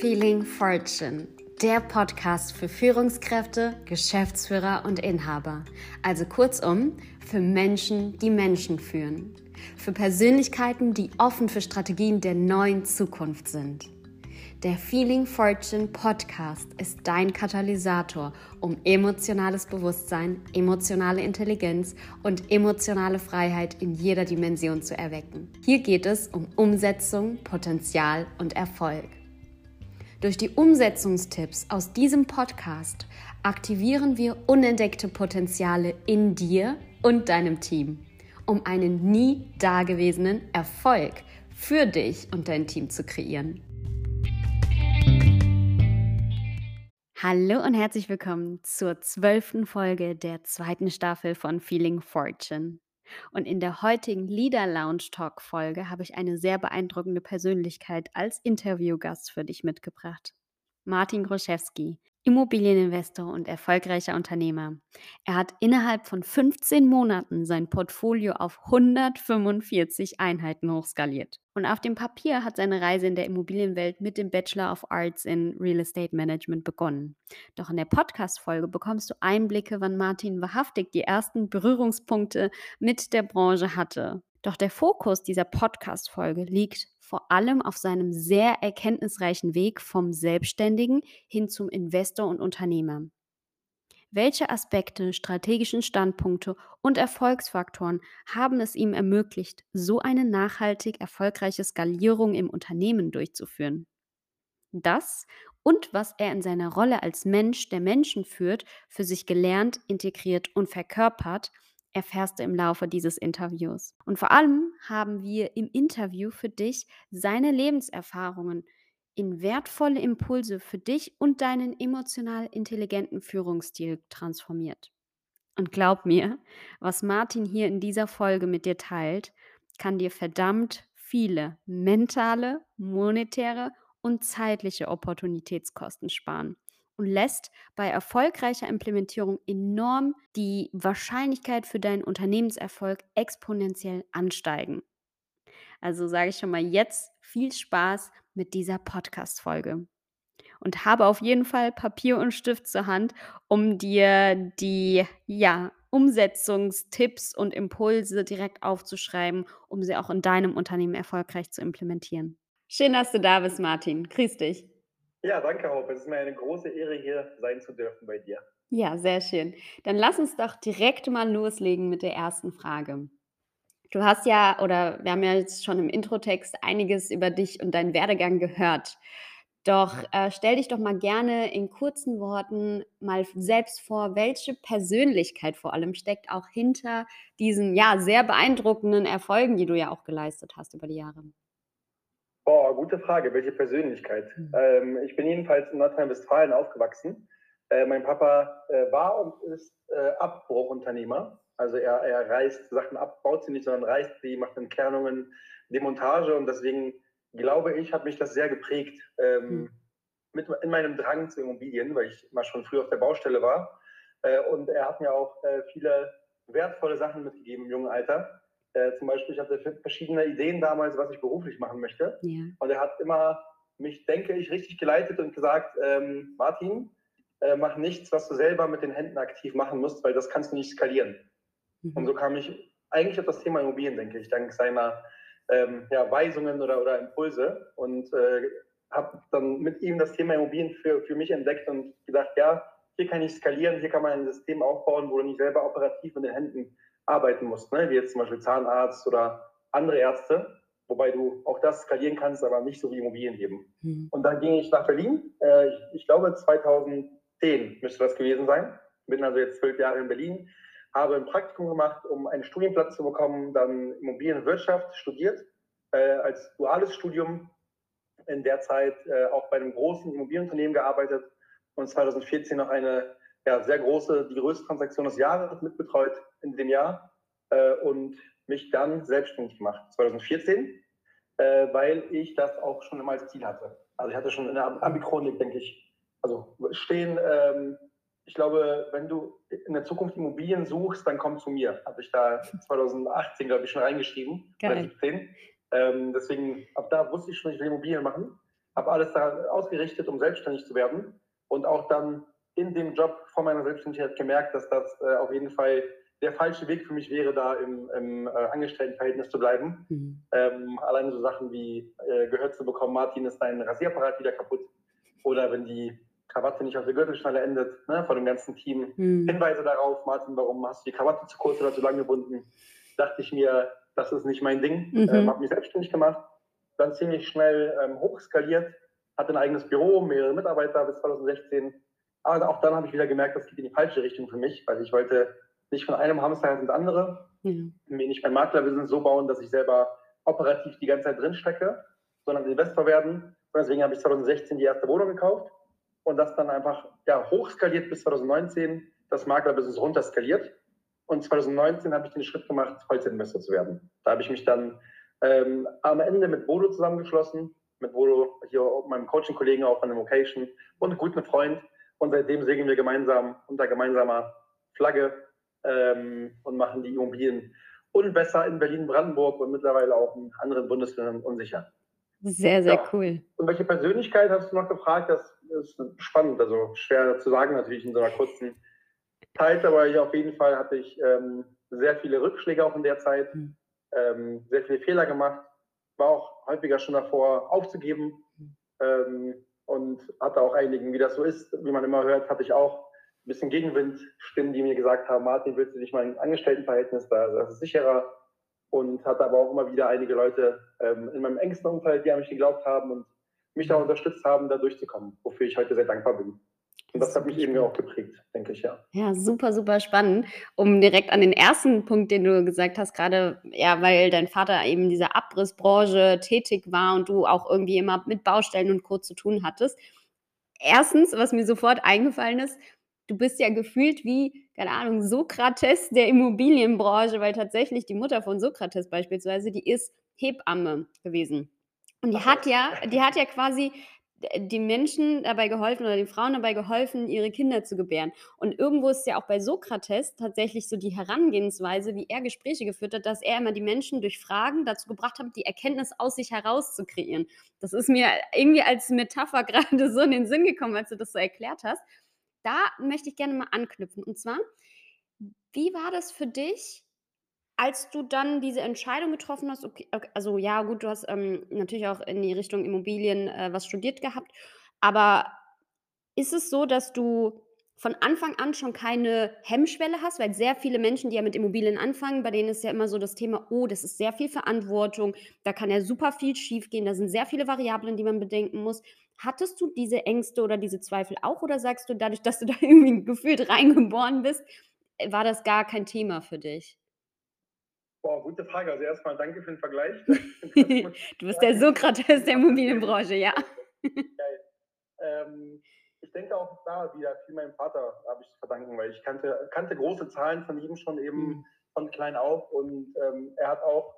Feeling Fortune, der Podcast für Führungskräfte, Geschäftsführer und Inhaber. Also kurzum, für Menschen, die Menschen führen. Für Persönlichkeiten, die offen für Strategien der neuen Zukunft sind. Der Feeling Fortune Podcast ist dein Katalysator, um emotionales Bewusstsein, emotionale Intelligenz und emotionale Freiheit in jeder Dimension zu erwecken. Hier geht es um Umsetzung, Potenzial und Erfolg. Durch die Umsetzungstipps aus diesem Podcast aktivieren wir unentdeckte Potenziale in dir und deinem Team, um einen nie dagewesenen Erfolg für dich und dein Team zu kreieren. Hallo und herzlich willkommen zur zwölften Folge der zweiten Staffel von Feeling Fortune. Und in der heutigen Leader Lounge Talk Folge habe ich eine sehr beeindruckende Persönlichkeit als Interviewgast für dich mitgebracht. Martin Groszewski Immobilieninvestor und erfolgreicher Unternehmer. Er hat innerhalb von 15 Monaten sein Portfolio auf 145 Einheiten hochskaliert. Und auf dem Papier hat seine Reise in der Immobilienwelt mit dem Bachelor of Arts in Real Estate Management begonnen. Doch in der Podcast-Folge bekommst du Einblicke, wann Martin wahrhaftig die ersten Berührungspunkte mit der Branche hatte. Doch der Fokus dieser Podcast-Folge liegt vor allem auf seinem sehr erkenntnisreichen Weg vom Selbstständigen hin zum Investor und Unternehmer. Welche Aspekte, strategischen Standpunkte und Erfolgsfaktoren haben es ihm ermöglicht, so eine nachhaltig erfolgreiche Skalierung im Unternehmen durchzuführen? Das und was er in seiner Rolle als Mensch, der Menschen führt, für sich gelernt, integriert und verkörpert, erfährst du im Laufe dieses Interviews. Und vor allem haben wir im Interview für dich seine Lebenserfahrungen in wertvolle Impulse für dich und deinen emotional intelligenten Führungsstil transformiert. Und glaub mir, was Martin hier in dieser Folge mit dir teilt, kann dir verdammt viele mentale, monetäre und zeitliche Opportunitätskosten sparen und lässt bei erfolgreicher Implementierung enorm die Wahrscheinlichkeit für deinen Unternehmenserfolg exponentiell ansteigen. Also sage ich schon mal jetzt viel Spaß mit dieser Podcast-Folge. Und habe auf jeden Fall Papier und Stift zur Hand, um dir die ja, Umsetzungstipps und Impulse direkt aufzuschreiben, um sie auch in deinem Unternehmen erfolgreich zu implementieren. Schön, dass du da bist, Martin. Grüß dich. Ja, danke, Hope. Es ist mir eine große Ehre, hier sein zu dürfen bei dir. Ja, sehr schön. Dann lass uns doch direkt mal loslegen mit der ersten Frage. Du hast ja, oder wir haben ja jetzt schon im Introtext einiges über dich und deinen Werdegang gehört. Doch äh, stell dich doch mal gerne in kurzen Worten mal selbst vor, welche Persönlichkeit vor allem steckt auch hinter diesen ja sehr beeindruckenden Erfolgen, die du ja auch geleistet hast über die Jahre. Boah, gute Frage. Welche Persönlichkeit? Mhm. Ähm, ich bin jedenfalls in Nordrhein-Westfalen aufgewachsen. Äh, mein Papa äh, war und ist äh, Abbruchunternehmer. Also er, er reißt Sachen ab, baut sie nicht, sondern reißt sie, macht Entkernungen, Demontage. Und deswegen glaube ich, hat mich das sehr geprägt ähm, mhm. mit, in meinem Drang zu Immobilien, weil ich mal schon früh auf der Baustelle war. Äh, und er hat mir auch äh, viele wertvolle Sachen mitgegeben im jungen Alter äh, zum Beispiel, ich hatte verschiedene Ideen damals, was ich beruflich machen möchte. Ja. Und er hat immer mich, denke ich, richtig geleitet und gesagt, ähm, Martin, äh, mach nichts, was du selber mit den Händen aktiv machen musst, weil das kannst du nicht skalieren. Mhm. Und so kam ich eigentlich auf das Thema Immobilien, denke ich, dank seiner ähm, ja, Weisungen oder, oder Impulse. Und äh, habe dann mit ihm das Thema Immobilien für, für mich entdeckt und gedacht, ja, hier kann ich skalieren, hier kann man ein System aufbauen, wo du nicht selber operativ mit den Händen arbeiten musst, ne? wie jetzt zum Beispiel Zahnarzt oder andere Ärzte, wobei du auch das skalieren kannst, aber nicht so wie Immobilien geben. Mhm. Und dann ging ich nach Berlin, äh, ich, ich, glaube 2010 müsste das gewesen sein, bin also jetzt zwölf Jahre in Berlin, habe ein Praktikum gemacht, um einen Studienplatz zu bekommen, dann Immobilienwirtschaft studiert, äh, als duales Studium, in der Zeit äh, auch bei einem großen Immobilienunternehmen gearbeitet und 2014 noch eine ja, sehr große, die größte Transaktion des Jahres mitbetreut in dem Jahr äh, und mich dann selbstständig gemacht, 2014, äh, weil ich das auch schon immer als Ziel hatte. Also ich hatte schon in der Abichronik, denke ich, also stehen, ähm, ich glaube, wenn du in der Zukunft Immobilien suchst, dann komm zu mir. Habe ich da 2018, glaube ich, schon reingeschrieben, Geil. oder 17. Ähm, deswegen, ab da wusste ich schon, ich will Immobilien machen. habe alles da ausgerichtet, um selbstständig zu werden und auch dann in dem Job vor meiner Selbstständigkeit gemerkt, dass das äh, auf jeden Fall der falsche Weg für mich wäre, da im, im äh, Angestelltenverhältnis zu bleiben. Mhm. Ähm, allein so Sachen wie äh, gehört zu bekommen, Martin, ist dein Rasierapparat wieder kaputt. Oder wenn die Krawatte nicht auf der Gürtelschnalle endet, ne, von dem ganzen Team. Mhm. Hinweise darauf, Martin, warum hast du die Krawatte zu kurz oder zu lang gebunden? Dachte ich mir, das ist nicht mein Ding. Mhm. Ähm, habe mich selbstständig gemacht, dann ziemlich schnell ähm, hochskaliert, hatte ein eigenes Büro, mehrere Mitarbeiter bis 2016. Aber auch dann habe ich wieder gemerkt, das geht in die falsche Richtung für mich, weil ich wollte nicht von einem Hamster ins andere, mhm. mir nicht mein Maklerbusiness so bauen, dass ich selber operativ die ganze Zeit drinstecke, sondern Investor werden. Und deswegen habe ich 2016 die erste Wohnung gekauft und das dann einfach ja, hochskaliert bis 2019, das Maklerbusiness runterskaliert. Und 2019 habe ich den Schritt gemacht, Vollzeitinvestor zu werden. Da habe ich mich dann ähm, am Ende mit Bodo zusammengeschlossen, mit Bodo, hier meinem Coaching-Kollegen auch von der Vocation und guten Freund. Und seitdem segeln wir gemeinsam unter gemeinsamer Flagge ähm, und machen die Immobilien unbesser in Berlin-Brandenburg und mittlerweile auch in anderen Bundesländern unsicher. Sehr, sehr ja. cool. Und welche Persönlichkeit hast du noch gefragt? Das ist spannend, also schwer zu sagen natürlich in so einer kurzen Zeit, aber ich auf jeden Fall hatte ich ähm, sehr viele Rückschläge auch in der Zeit, mhm. ähm, sehr viele Fehler gemacht, war auch häufiger schon davor aufzugeben mhm. ähm, und hatte auch einigen, wie das so ist, wie man immer hört, hatte ich auch ein bisschen Gegenwind, Stimmen, die mir gesagt haben, Martin, willst du nicht mal ein Angestelltenverhältnis, da, das ist sicherer. Und hatte aber auch immer wieder einige Leute ähm, in meinem engsten Umfeld, die an mich geglaubt haben und mich da unterstützt haben, da durchzukommen, wofür ich heute sehr dankbar bin. Und das hat mich eben auch geprägt, denke ich, ja. Ja, super, super spannend. Um direkt an den ersten Punkt, den du gesagt hast, gerade, ja, weil dein Vater eben in dieser Abrissbranche tätig war und du auch irgendwie immer mit Baustellen und Co. zu tun hattest. Erstens, was mir sofort eingefallen ist, du bist ja gefühlt wie, keine Ahnung, Sokrates der Immobilienbranche, weil tatsächlich die Mutter von Sokrates beispielsweise, die ist Hebamme gewesen. Und die hat ja, die hat ja quasi den Menschen dabei geholfen oder den Frauen dabei geholfen, ihre Kinder zu gebären. Und irgendwo ist ja auch bei Sokrates tatsächlich so die Herangehensweise, wie er Gespräche geführt hat, dass er immer die Menschen durch Fragen dazu gebracht hat, die Erkenntnis aus sich heraus zu kreieren. Das ist mir irgendwie als Metapher gerade so in den Sinn gekommen, als du das so erklärt hast da möchte ich gerne mal anknüpfen. Und zwar, wie war das für dich, als du dann diese Entscheidung getroffen hast? Okay, also ja, gut, du hast ähm, natürlich auch in die Richtung Immobilien äh, was studiert gehabt, aber ist es so, dass du von Anfang an schon keine Hemmschwelle hast, weil sehr viele Menschen, die ja mit Immobilien anfangen, bei denen ist ja immer so das Thema, oh, das ist sehr viel Verantwortung, da kann ja super viel schiefgehen, da sind sehr viele Variablen, die man bedenken muss. Hattest du diese Ängste oder diese Zweifel auch oder sagst du, dadurch, dass du da irgendwie gefühlt reingeboren bist, äh, war das gar kein Thema für dich? Boah, gute Frage. Also erstmal danke für den Vergleich. du bist der Sokrates der Immobilienbranche, ja. Geil. Ähm, ich denke auch da wieder viel meinem Vater habe ich zu verdanken, weil ich kannte, kannte große Zahlen von ihm schon eben mhm. von klein auf und ähm, er hat auch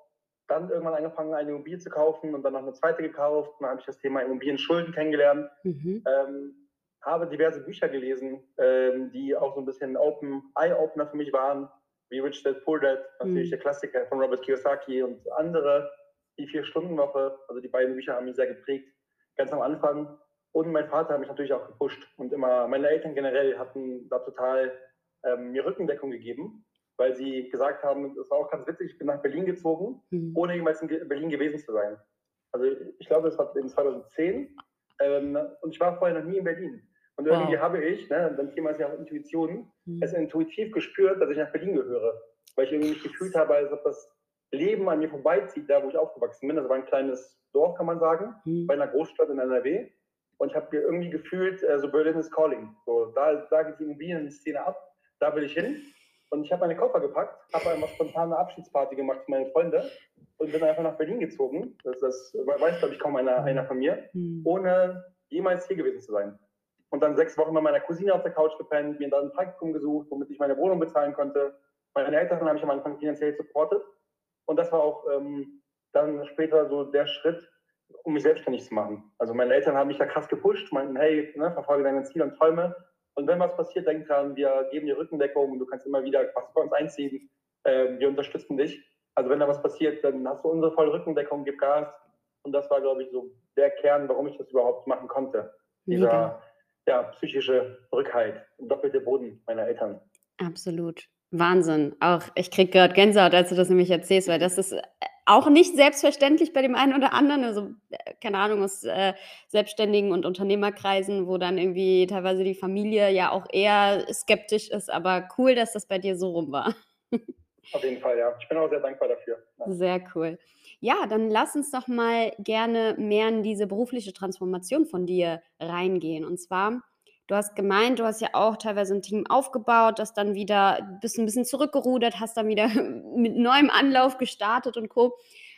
dann irgendwann angefangen, eine Immobilie zu kaufen und dann noch eine zweite gekauft. Dann habe ich das Thema Immobilien-Schulden kennengelernt. Mhm. Ähm, habe diverse Bücher gelesen, ähm, die auch so ein bisschen Open, Eye-Opener für mich waren, wie Rich Dad Poor Dad, natürlich mhm. der Klassiker von Robert Kiyosaki und andere, die Vier-Stunden-Woche, also die beiden Bücher haben mich sehr geprägt, ganz am Anfang. Und mein Vater hat mich natürlich auch gepusht und immer, meine Eltern generell hatten da total ähm, mir Rückendeckung gegeben weil sie gesagt haben, es war auch ganz witzig, ich bin nach Berlin gezogen, mhm. ohne jemals in Berlin gewesen zu sein. Also ich glaube, es war in 2010 ähm, und ich war vorher noch nie in Berlin. Und wow. irgendwie habe ich, ne, dann Thema ist ja auch Intuition, mhm. es intuitiv gespürt, dass ich nach Berlin gehöre. Weil ich irgendwie mich gefühlt habe, als ob das Leben an mir vorbeizieht, da wo ich aufgewachsen bin. Das war ein kleines Dorf, kann man sagen, mhm. bei einer Großstadt in NRW. Und ich habe mir irgendwie gefühlt, äh, so Berlin is calling. So, da, da geht die Immobilien-Szene ab, da will ich hin. Und ich habe meine Koffer gepackt, habe einmal spontan eine Abschiedsparty gemacht für meine Freunde und bin einfach nach Berlin gezogen. Das, das weiß, glaube ich, kaum einer, einer von mir, mhm. ohne jemals hier gewesen zu sein. Und dann sechs Wochen bei meiner Cousine auf der Couch gepennt, mir dann ein Praktikum gesucht, womit ich meine Wohnung bezahlen konnte. Meine Eltern habe ich am Anfang finanziell supportet. Und das war auch ähm, dann später so der Schritt, um mich selbstständig zu machen. Also meine Eltern haben mich da krass gepusht, meinten, hey, ne, verfolge deine Ziele und Träume. Und wenn was passiert, denk dran, wir geben dir Rückendeckung du kannst immer wieder was bei uns einziehen. Ähm, wir unterstützen dich. Also wenn da was passiert, dann hast du unsere volle Rückendeckung, gib Gas. Und das war, glaube ich, so der Kern, warum ich das überhaupt machen konnte. Dieser ja, psychische Rückhalt, doppelte Boden meiner Eltern. Absolut. Wahnsinn. Auch ich kriege gerade Gänsehaut, als du das nämlich erzählst, weil das ist äh, auch nicht selbstverständlich bei dem einen oder anderen. Also, äh, keine Ahnung, aus äh, Selbstständigen und Unternehmerkreisen, wo dann irgendwie teilweise die Familie ja auch eher skeptisch ist, aber cool, dass das bei dir so rum war. Auf jeden Fall, ja. Ich bin auch sehr dankbar dafür. Ja. Sehr cool. Ja, dann lass uns doch mal gerne mehr in diese berufliche Transformation von dir reingehen. Und zwar Du hast gemeint, du hast ja auch teilweise ein Team aufgebaut, das dann wieder bist ein bisschen zurückgerudert, hast dann wieder mit neuem Anlauf gestartet und Co.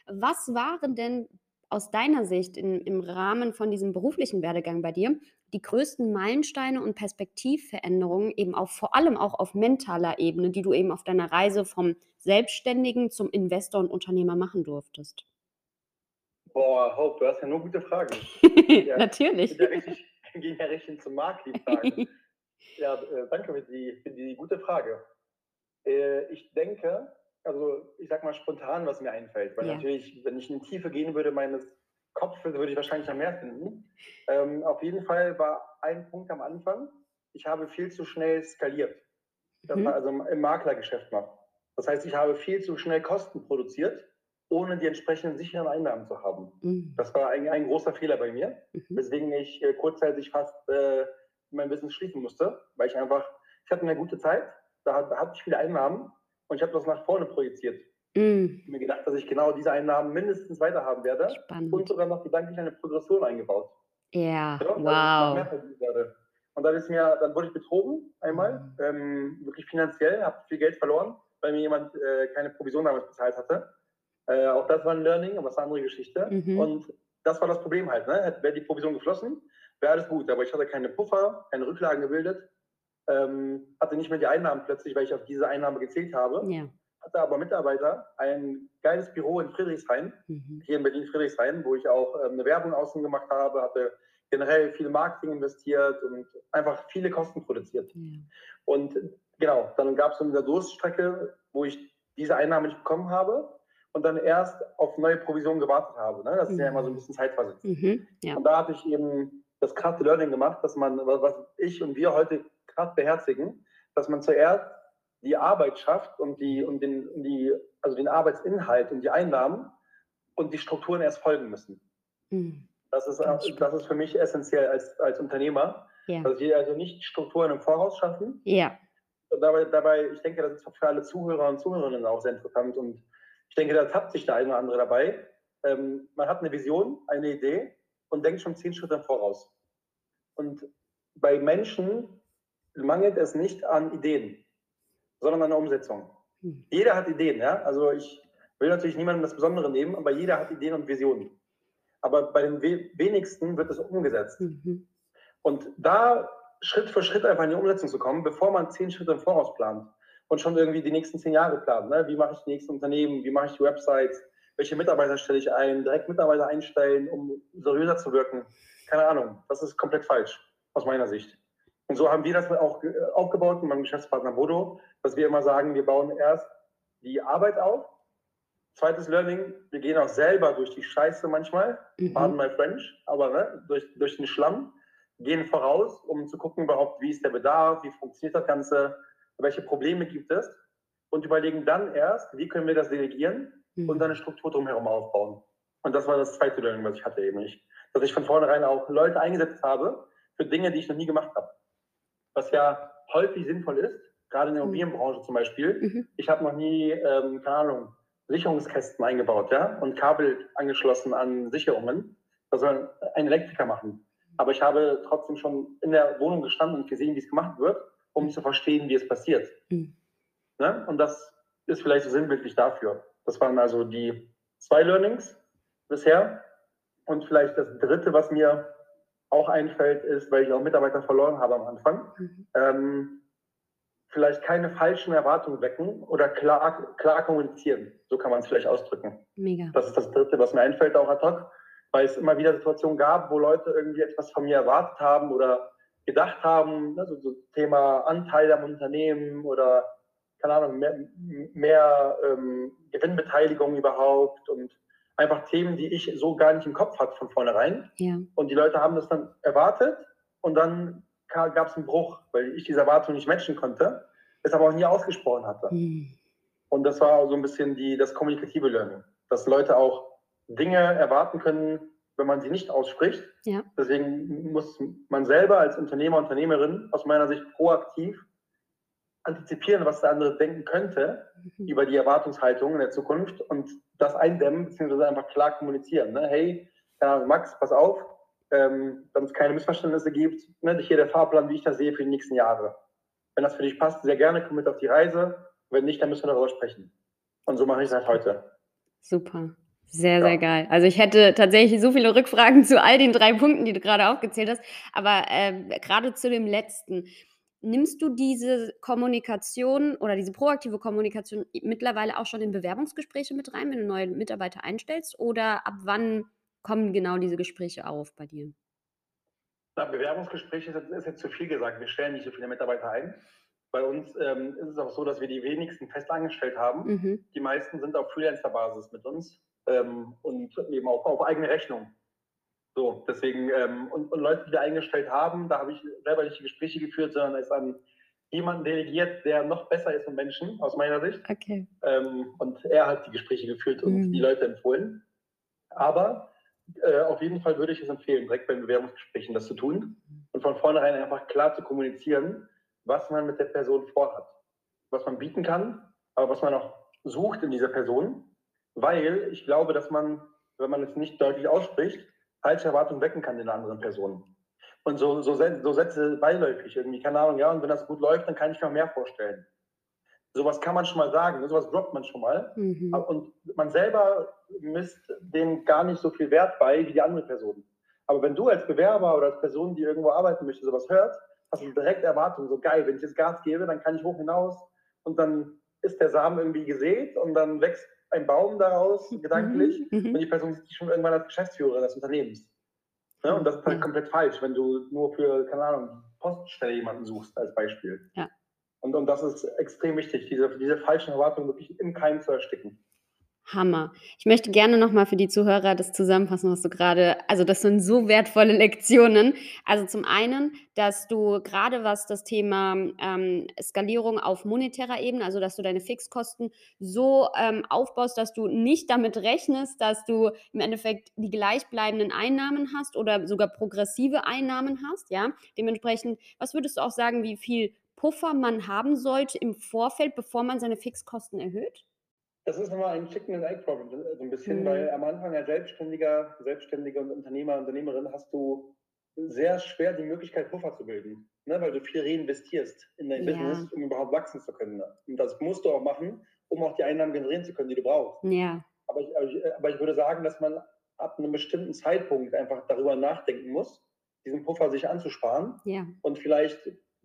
Was waren denn aus deiner Sicht in, im Rahmen von diesem beruflichen Werdegang bei dir die größten Meilensteine und Perspektivveränderungen eben auch vor allem auch auf mentaler Ebene, die du eben auf deiner Reise vom Selbstständigen zum Investor und Unternehmer machen durftest? Boah, Hope, du hast ja nur gute Fragen. ja, Natürlich. Ja richtig, gehen ja richtig zum Markt, die Fragen. ja, äh, danke für die, für die gute Frage. Äh, ich denke, also ich sag mal spontan, was mir einfällt, weil ja. natürlich, wenn ich in die Tiefe gehen würde meines Kopfes, würde ich wahrscheinlich noch mehr finden. Ähm, auf jeden Fall war ein Punkt am Anfang, ich habe viel zu schnell skaliert. Das mhm. war also im Maklergeschäft noch. Das heißt, ich habe viel zu schnell Kosten produziert ohne die entsprechenden sicheren Einnahmen zu haben. Mhm. Das war ein, ein, großer Fehler bei mir, mhm. weswegen ich äh, kurzzeitig fast äh, mein Business schließen musste, weil ich einfach, ich hatte eine gute Zeit, da, da hatte ich viele Einnahmen und ich habe das nach vorne projiziert. Mhm. Ich mir gedacht, dass ich genau diese Einnahmen mindestens weiter haben werde Spannend. und sogar noch gedanklich eine Progression eingebaut. Ja, ja wow. Und dann ist mir, dann wurde ich betrogen einmal, mhm. ähm, wirklich finanziell, habe viel Geld verloren, weil mir jemand äh, keine Provision damals bezahlt hatte. Äh, auch das war ein Learning, aber es war eine andere Geschichte. Mhm. Und das war das Problem halt. Ne? Wäre die Provision geflossen, wäre alles gut. Aber ich hatte keine Puffer, keine Rücklagen gebildet, ähm, hatte nicht mehr die Einnahmen plötzlich, weil ich auf diese Einnahme gezählt habe. Ja. Hatte aber Mitarbeiter, ein geiles Büro in Friedrichshain, mhm. hier in Berlin-Friedrichshain, wo ich auch ähm, eine Werbung außen gemacht habe, hatte generell viel Marketing investiert und einfach viele Kosten produziert. Ja. Und genau, dann gab es so eine Durststrecke, wo ich diese Einnahme nicht bekommen habe und dann erst auf neue Provisionen gewartet habe. Ne? Das ist mhm. ja immer so ein bisschen zeitversetzt. Mhm, ja. Und da hatte ich eben das krasse Learning gemacht, dass man, was ich und wir heute krass beherzigen, dass man zuerst die Arbeit schafft und, die, und den, die, also den Arbeitsinhalt und die Einnahmen und die Strukturen erst folgen müssen. Mhm. Das, ist, das ist für mich essentiell als, als Unternehmer, ja. dass wir also nicht Strukturen im Voraus schaffen. Ja. Dabei, dabei, ich denke, das ist für alle Zuhörer und Zuhörerinnen auch sehr interessant und ich denke, da tappt sich der eine oder andere dabei. Ähm, man hat eine Vision, eine Idee und denkt schon zehn Schritte im Voraus. Und bei Menschen mangelt es nicht an Ideen, sondern an der Umsetzung. Hm. Jeder hat Ideen, ja. Also ich will natürlich niemandem das Besondere nehmen, aber jeder hat Ideen und Visionen. Aber bei den wenigsten wird es umgesetzt. Mhm. Und da Schritt für Schritt einfach in die Umsetzung zu kommen, bevor man zehn Schritte im Voraus plant, und schon irgendwie die nächsten zehn Jahre planen. Ne? Wie mache ich die nächsten Unternehmen? Wie mache ich die Websites? Welche Mitarbeiter stelle ich ein? Direkt Mitarbeiter einstellen, um seriöser zu wirken? Keine Ahnung. Das ist komplett falsch, aus meiner Sicht. Und so haben wir das auch aufgebaut mit meinem Geschäftspartner Bodo, dass wir immer sagen, wir bauen erst die Arbeit auf. Zweites Learning, wir gehen auch selber durch die Scheiße manchmal, mhm. pardon my French, aber ne, durch, durch den Schlamm, gehen voraus, um zu gucken überhaupt, wie ist der Bedarf, wie funktioniert das Ganze, welche Probleme gibt es und überlegen dann erst, wie können wir das delegieren mhm. und dann eine Struktur drumherum aufbauen. Und das war das zweite Learning, was ich hatte eben nicht. Dass ich von vornherein auch Leute eingesetzt habe für Dinge, die ich noch nie gemacht habe. Was ja häufig sinnvoll ist, gerade in der mhm. Immobilienbranche zum Beispiel. Mhm. Ich habe noch nie, ähm, keine Ahnung, Sicherungskästen eingebaut ja, und Kabel angeschlossen an Sicherungen. Das soll ein Elektriker machen. Aber ich habe trotzdem schon in der Wohnung gestanden und gesehen, wie es gemacht wird um zu verstehen, wie es passiert. Mhm. Ne? Und das ist vielleicht so sinnbildlich dafür. Das waren also die zwei Learnings bisher. Und vielleicht das dritte, was mir auch einfällt, ist, weil ich auch Mitarbeiter verloren habe am Anfang, mhm. ähm, vielleicht keine falschen Erwartungen wecken oder klar, klar kommunizieren. So kann man es vielleicht ausdrücken. Mega. Das ist das dritte, was mir einfällt, auch ad hoc, weil es immer wieder Situationen gab, wo Leute irgendwie etwas von mir erwartet haben oder gedacht haben, ne, so, Thema Anteil am Unternehmen oder keine Ahnung, mehr, mehr ähm, Gewinnbeteiligung überhaupt und einfach Themen, die ich so gar nicht im Kopf hatte von vornherein. Ja. Und die Leute haben das dann erwartet und dann gab es einen Bruch, weil ich diese Erwartung nicht matchen konnte, es aber auch nie ausgesprochen hatte. Hm. Und das war so ein bisschen die, das kommunikative Learning, dass Leute auch Dinge erwarten können, wenn man sie nicht ausspricht. Ja. Deswegen muss man selber als Unternehmer, Unternehmerin aus meiner Sicht proaktiv antizipieren, was der andere denken könnte Mhm. über die Erwartungshaltung in der Zukunft und das eindämmen, beziehungsweise einfach klar kommunizieren. Ne? Hey, Max, pass auf, ähm, damit es keine Missverständnisse gibt. Ne? Hier der Fahrplan, wie ich das sehe für die nächsten Jahre. Wenn das für dich passt, sehr gerne, komm mit auf die Reise. Wenn nicht, dann müssen wir darüber sprechen. Und so mache ich das heute. Super. Sehr, Ja. sehr geil. Also ich hätte tatsächlich so viele Rückfragen zu all den drei Punkten, die du gerade aufgezählt hast. Aber ähm, gerade zu dem letzten. Nimmst du diese Kommunikation oder diese proaktive Kommunikation mittlerweile auch schon in Bewerbungsgespräche mit rein, wenn du neue Mitarbeiter einstellst? Oder ab wann kommen genau diese Gespräche auf bei dir? Na, Bewerbungsgespräche ist, ist jetzt zu viel gesagt. Wir stellen nicht so viele Mitarbeiter ein. Bei uns ähm, ist es auch so, dass wir die wenigsten fest angestellt haben. Mhm. Die meisten sind auf Freelancer-Basis mit uns ähm, und eben auch auf eigene Rechnung. So, deswegen, ähm, und, und Leute, die wir eingestellt haben, da habe ich selber nicht die Gespräche geführt, sondern es an jemanden delegiert, der noch besser ist mit Menschen, aus meiner Sicht. Okay. Ähm, und er hat die Gespräche geführt und Mhm. die Leute empfohlen. Aber äh, auf jeden Fall würde ich es empfehlen, direkt bei Bewerbungsgesprächen das zu tun und von vornherein einfach klar zu kommunizieren, was man mit der Person vorhat, was man bieten kann, aber was man auch sucht in dieser Person, weil ich glaube, dass man, wenn man es nicht deutlich ausspricht, falsche Erwartungen wecken kann in der anderen Person. Und so, so, so Sätze beiläufig irgendwie, keine Ahnung, ja, und wenn das gut läuft, dann kann ich mir mehr vorstellen. Sowas kann man schon mal sagen, sowas droppt man schon mal. Mhm. Und man selber misst dem gar nicht so viel Wert bei wie die andere Person. Aber wenn du als Bewerber oder als Person, die irgendwo arbeiten möchte, sowas hört, hast du direkt Erwartungen, so geil, wenn ich jetzt Gas gebe, dann kann ich hoch hinaus und dann ist der Samen irgendwie gesät und dann wächst ein Baum daraus, gedanklich, Mhm. und die Person sieht sich schon irgendwann als Geschäftsführerin des Unternehmens. Ne? Und das ist halt Ja. komplett falsch, wenn du nur für, keine Ahnung, Poststelle jemanden suchst, als Beispiel. Ja. Und, und das ist extrem wichtig, diese, diese falschen Erwartungen wirklich im Keim zu ersticken. Hammer. Ich möchte gerne nochmal für die Zuhörer das zusammenfassen, was du gerade, also das sind so wertvolle Lektionen. Also zum einen, dass du gerade was das Thema ähm, Skalierung auf monetärer Ebene, also dass du deine Fixkosten so ähm, aufbaust, dass du nicht damit rechnest, dass du im Endeffekt die gleichbleibenden Einnahmen hast oder sogar progressive Einnahmen hast, ja. Dementsprechend, was würdest du auch sagen, wie viel Puffer man haben sollte im Vorfeld, bevor man seine Fixkosten erhöht? Das ist immer ein Chicken and Egg Problem, so ein bisschen, Mhm. weil am Anfang als Selbstständiger, Selbstständige und Unternehmer, Unternehmerin hast du sehr schwer die Möglichkeit, Puffer zu bilden, ne? weil du viel reinvestierst in dein Ja. Business, um überhaupt wachsen zu können. Und das musst du auch machen, um auch die Einnahmen generieren zu können, die du brauchst. Ja. Aber ich, aber ich, aber ich würde sagen, dass man ab einem bestimmten Zeitpunkt einfach darüber nachdenken muss, diesen Puffer sich anzusparen Ja. und vielleicht,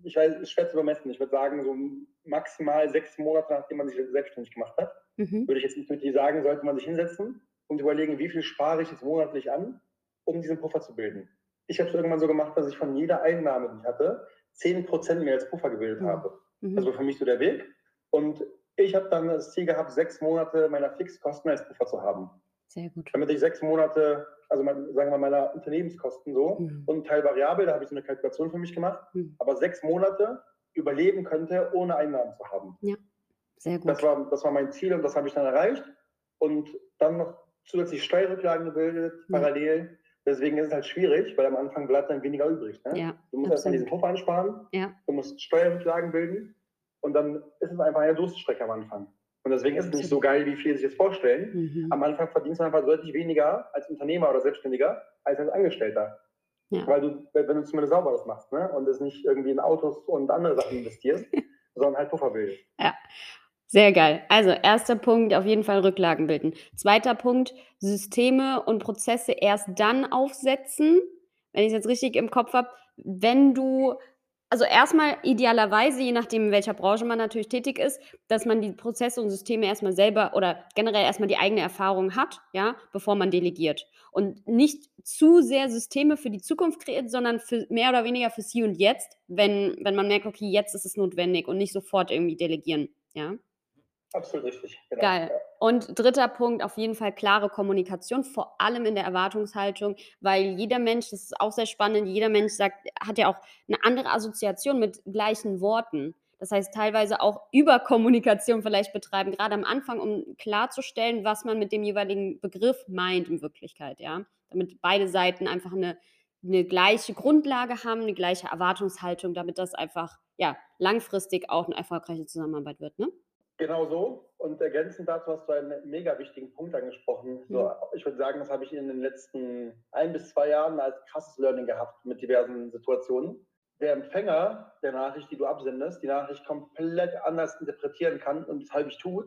ich weiß, es ist schwer zu bemessen, ich würde sagen, so maximal sechs Monate, nachdem man sich selbstständig gemacht hat, Mhm. würde ich jetzt dir sagen, sollte man sich hinsetzen und überlegen, wie viel spare ich jetzt monatlich an, um diesen Puffer zu bilden. Ich habe es irgendwann so gemacht, dass ich von jeder Einnahme, die ich hatte, 10% mehr als Puffer gebildet Mhm. habe. Mhm. Das war für mich so der Weg. Und ich habe dann das Ziel gehabt, sechs Monate meiner Fixkosten als Puffer zu haben. Sehr gut. Damit ich sechs Monate, also mein, sagen wir mal, meiner Unternehmenskosten so Mhm. und Teil variabel, da habe ich so eine Kalkulation für mich gemacht, Mhm. aber sechs Monate überleben könnte, ohne Einnahmen zu haben. Sehr gut. Das war, das war mein Ziel und das habe ich dann erreicht. Und dann noch zusätzlich Steuerrücklagen gebildet, Ja. parallel. Deswegen ist es halt schwierig, weil am Anfang bleibt dann weniger übrig. Ne? ja. Du musst erstmal diesen. Puffer ansparen, Ja. du musst Steuerrücklagen bilden und dann ist es einfach eine Durststrecke am Anfang. Und deswegen ist es nicht so geil, wie viele sich jetzt vorstellen. Mhm. Am Anfang verdienst du einfach deutlich weniger als Unternehmer oder Selbstständiger als als Angestellter. Ja. Weil du, wenn du zumindest sauberes machst ne? und es nicht irgendwie in Autos und andere Sachen investierst, sondern halt Puffer bildest. Sehr geil. Also erster Punkt, auf jeden Fall Rücklagen bilden. Zweiter Punkt, Systeme und Prozesse erst dann aufsetzen, wenn ich es jetzt richtig im Kopf habe, wenn du, also erstmal idealerweise, je nachdem, in welcher Branche man natürlich tätig ist, dass man die Prozesse und Systeme erstmal selber oder generell erstmal die eigene Erfahrung hat, ja, bevor man delegiert. Und nicht zu sehr Systeme für die Zukunft kreiert, sondern für mehr oder weniger fürs Hier und Jetzt, wenn, wenn man merkt, okay, jetzt ist es notwendig und nicht sofort irgendwie delegieren, ja. Absolut richtig. Genau. Geil. Und dritter Punkt, auf jeden Fall klare Kommunikation, vor allem in der Erwartungshaltung, weil jeder Mensch, das ist auch sehr spannend, jeder Mensch sagt, hat ja auch eine andere Assoziation mit gleichen Worten. Das heißt, teilweise auch Überkommunikation vielleicht betreiben, gerade am Anfang, um klarzustellen, was man mit dem jeweiligen Begriff meint in Wirklichkeit, ja. Damit beide Seiten einfach eine, eine gleiche Grundlage haben, eine gleiche Erwartungshaltung, damit das einfach ja, langfristig auch eine erfolgreiche Zusammenarbeit wird. Ne? Genau so. Und ergänzend dazu hast du einen mega wichtigen Punkt angesprochen. Mhm. So, ich würde sagen, das habe ich in den letzten ein bis zwei Jahren als krasses Learning gehabt mit diversen Situationen. Der Empfänger der Nachricht, die du absendest, die Nachricht komplett anders interpretieren kann und es halbig tut,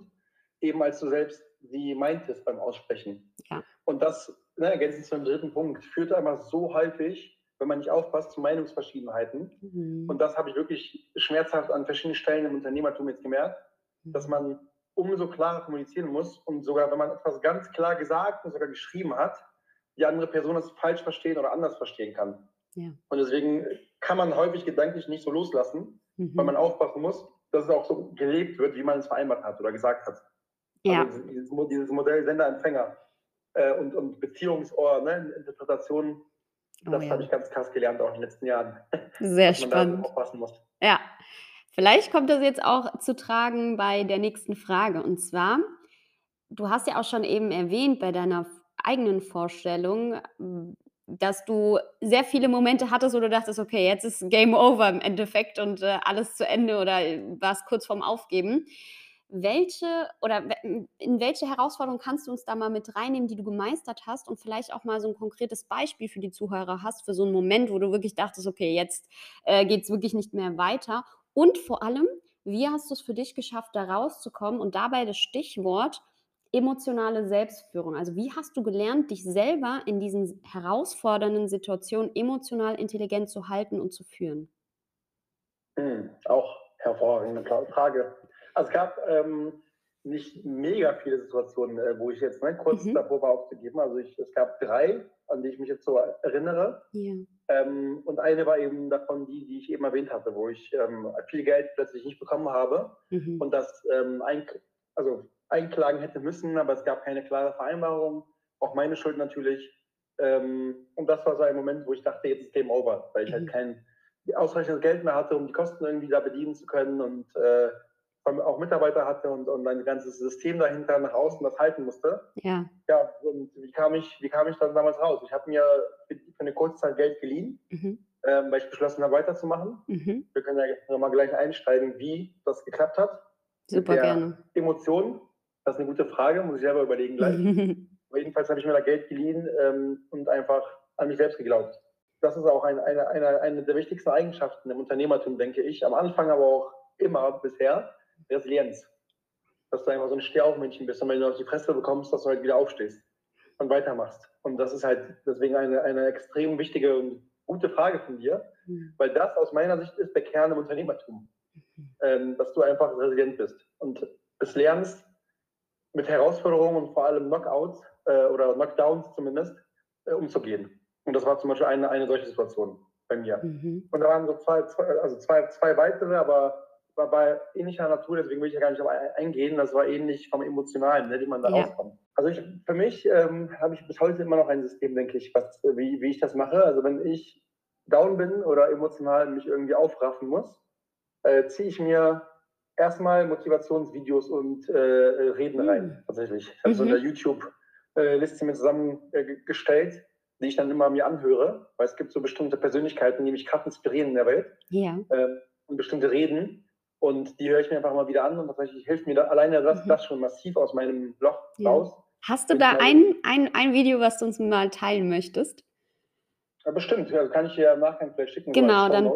eben als du selbst sie meintest beim Aussprechen. Ja. Und das, ne, ergänzend zu dem dritten Punkt, führt einfach so häufig, wenn man nicht aufpasst, zu Meinungsverschiedenheiten. Mhm. Und das habe ich wirklich schmerzhaft an verschiedenen Stellen im Unternehmertum jetzt gemerkt dass man umso klarer kommunizieren muss und sogar, wenn man etwas ganz klar gesagt und sogar geschrieben hat, die andere Person es falsch verstehen oder anders verstehen kann. Ja. Und deswegen kann man häufig gedanklich nicht so loslassen, mhm. weil man aufpassen muss, dass es auch so gelebt wird, wie man es vereinbart hat oder gesagt hat. Ja. Also dieses, dieses Modell Sender-Empfänger äh, und, und Beziehungsohr, ne, Interpretation, oh das ja. habe ich ganz krass gelernt auch in den letzten Jahren. Sehr spannend. aufpassen muss. Ja, Vielleicht kommt das jetzt auch zu tragen bei der nächsten Frage. Und zwar, du hast ja auch schon eben erwähnt bei deiner eigenen Vorstellung, dass du sehr viele Momente hattest, wo du dachtest, okay, jetzt ist Game Over im Endeffekt und äh, alles zu Ende oder warst kurz vorm Aufgeben. Welche oder in welche Herausforderung kannst du uns da mal mit reinnehmen, die du gemeistert hast und vielleicht auch mal so ein konkretes Beispiel für die Zuhörer hast, für so einen Moment, wo du wirklich dachtest, okay, jetzt äh, geht es wirklich nicht mehr weiter und vor allem, wie hast du es für dich geschafft, da rauszukommen? Und dabei das Stichwort emotionale Selbstführung. Also wie hast du gelernt, dich selber in diesen herausfordernden Situationen emotional intelligent zu halten und zu führen? Hm, auch hervorragende Frage. Also es gab ähm, nicht mega viele Situationen, äh, wo ich jetzt ne, kurz mhm. davor war aufzugeben. Also ich, es gab drei, an die ich mich jetzt so erinnere. Ja. Ähm, und eine war eben davon die, die ich eben erwähnt hatte, wo ich ähm, viel Geld plötzlich nicht bekommen habe mhm. und das ähm, ein, also einklagen hätte müssen, aber es gab keine klare Vereinbarung. Auch meine Schuld natürlich. Ähm, und das war so ein Moment, wo ich dachte, jetzt ist Game Over, weil ich halt mhm. halt kein ausreichendes Geld mehr hatte, um die Kosten irgendwie da bedienen zu können und äh, auch Mitarbeiter hatte und, und ein ganzes System dahinter nach außen das halten musste. Ja. Ja, und wie kam ich, wie kam ich dann damals raus? Ich habe mir für, eine kurze Zeit Geld geliehen, mhm. ähm, weil ich beschlossen habe, weiterzumachen. Mhm. Wir können ja nochmal gleich einsteigen, wie das geklappt hat. Super gerne. Emotionen, das ist eine gute Frage, muss ich selber überlegen gleich. aber jedenfalls habe ich mir da Geld geliehen ähm, und einfach an mich selbst geglaubt. Das ist auch eine, eine, eine, eine der wichtigsten Eigenschaften im Unternehmertum, denke ich. Am Anfang aber auch immer bisher Resilienz. Dass du einfach so ein Stehaufmännchen bist und wenn du auf die Fresse bekommst, dass du halt wieder aufstehst und weitermachst. Und das ist halt deswegen eine, eine extrem wichtige und gute Frage von dir, mhm. weil das aus meiner Sicht ist der Kern im Unternehmertum. Ähm, dass du einfach resilient bist und es lernst, mit Herausforderungen und vor allem Knockouts äh, oder Knockdowns zumindest äh, umzugehen. Und das war zum Beispiel eine, eine solche Situation bei mir. Mhm. Und da waren so zwei, zwei, also zwei, zwei weitere, aber war bei ähnlicher Natur, deswegen will ich ja gar nicht darauf eingehen. Das war ähnlich vom Emotionalen, ne, wie man da ja. rauskommt. Also ich, für mich ähm, habe ich bis heute immer noch ein System, denke ich, was, wie, wie ich das mache. Also wenn ich down bin oder emotional mich irgendwie aufraffen muss, äh, ziehe ich mir erstmal Motivationsvideos und äh, Reden mhm. rein, tatsächlich. Ich habe mhm. so eine YouTube-Liste mir zusammengestellt, die ich dann immer mir anhöre, weil es gibt so bestimmte Persönlichkeiten, die mich gerade inspirieren in der Welt. Ja. Äh, und bestimmte Reden. Und die höre ich mir einfach mal wieder an und tatsächlich hilft mir da, alleine das, mhm. das schon massiv aus meinem Loch ja. raus. Hast du da ein, ein, ein Video, was du uns mal teilen möchtest? Ja, bestimmt, ja, kann ich dir ja im Nachgang vielleicht schicken. Genau, dann,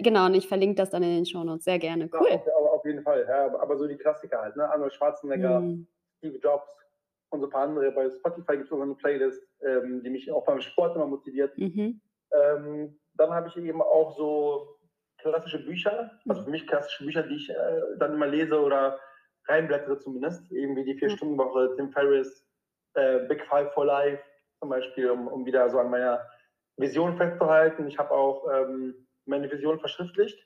genau, und ich verlinke das dann in den Shownotes. Sehr gerne. Cool. Ja, auf, auf, jeden Fall. Ja, aber so die Klassiker halt, ne? Arnold Schwarzenegger, mhm. Steve Jobs und so ein paar andere. Bei Spotify gibt es auch eine Playlist, ähm, die mich auch beim Sport immer motiviert. Mhm. Ähm, dann habe ich eben auch so klassische Bücher, also für mich klassische Bücher, die ich äh, dann immer lese oder reinblättere zumindest, eben wie die Vier-Stunden-Woche, Tim Ferriss, äh, Big Five for Life zum Beispiel, um, um wieder so an meiner Vision festzuhalten. Ich habe auch ähm, meine Vision verschriftlicht.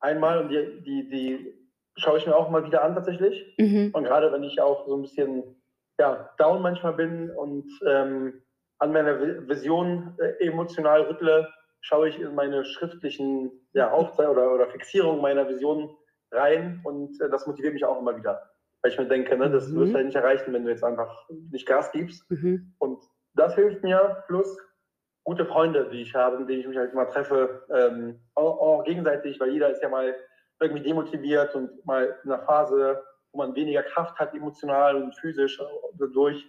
Einmal und die, die, die schaue ich mir auch mal wieder an tatsächlich. Mhm. Und gerade wenn ich auch so ein bisschen ja, down manchmal bin und ähm, an meiner Vision äh, emotional rüttle, schaue ich in meine schriftlichen ja, Aufzeichnungen oder, oder Fixierungen meiner Vision rein und äh, das motiviert mich auch immer wieder. Weil ich mir denke, ne, das mhm. wirst du halt nicht erreichen, wenn du jetzt einfach nicht Gas gibst. Mhm. Und das hilft mir, plus gute Freunde, die ich habe, mit denen ich mich halt immer treffe, ähm, auch, auch, gegenseitig, weil jeder ist ja mal irgendwie demotiviert und mal in einer Phase, wo man weniger Kraft hat, emotional und physisch dadurch.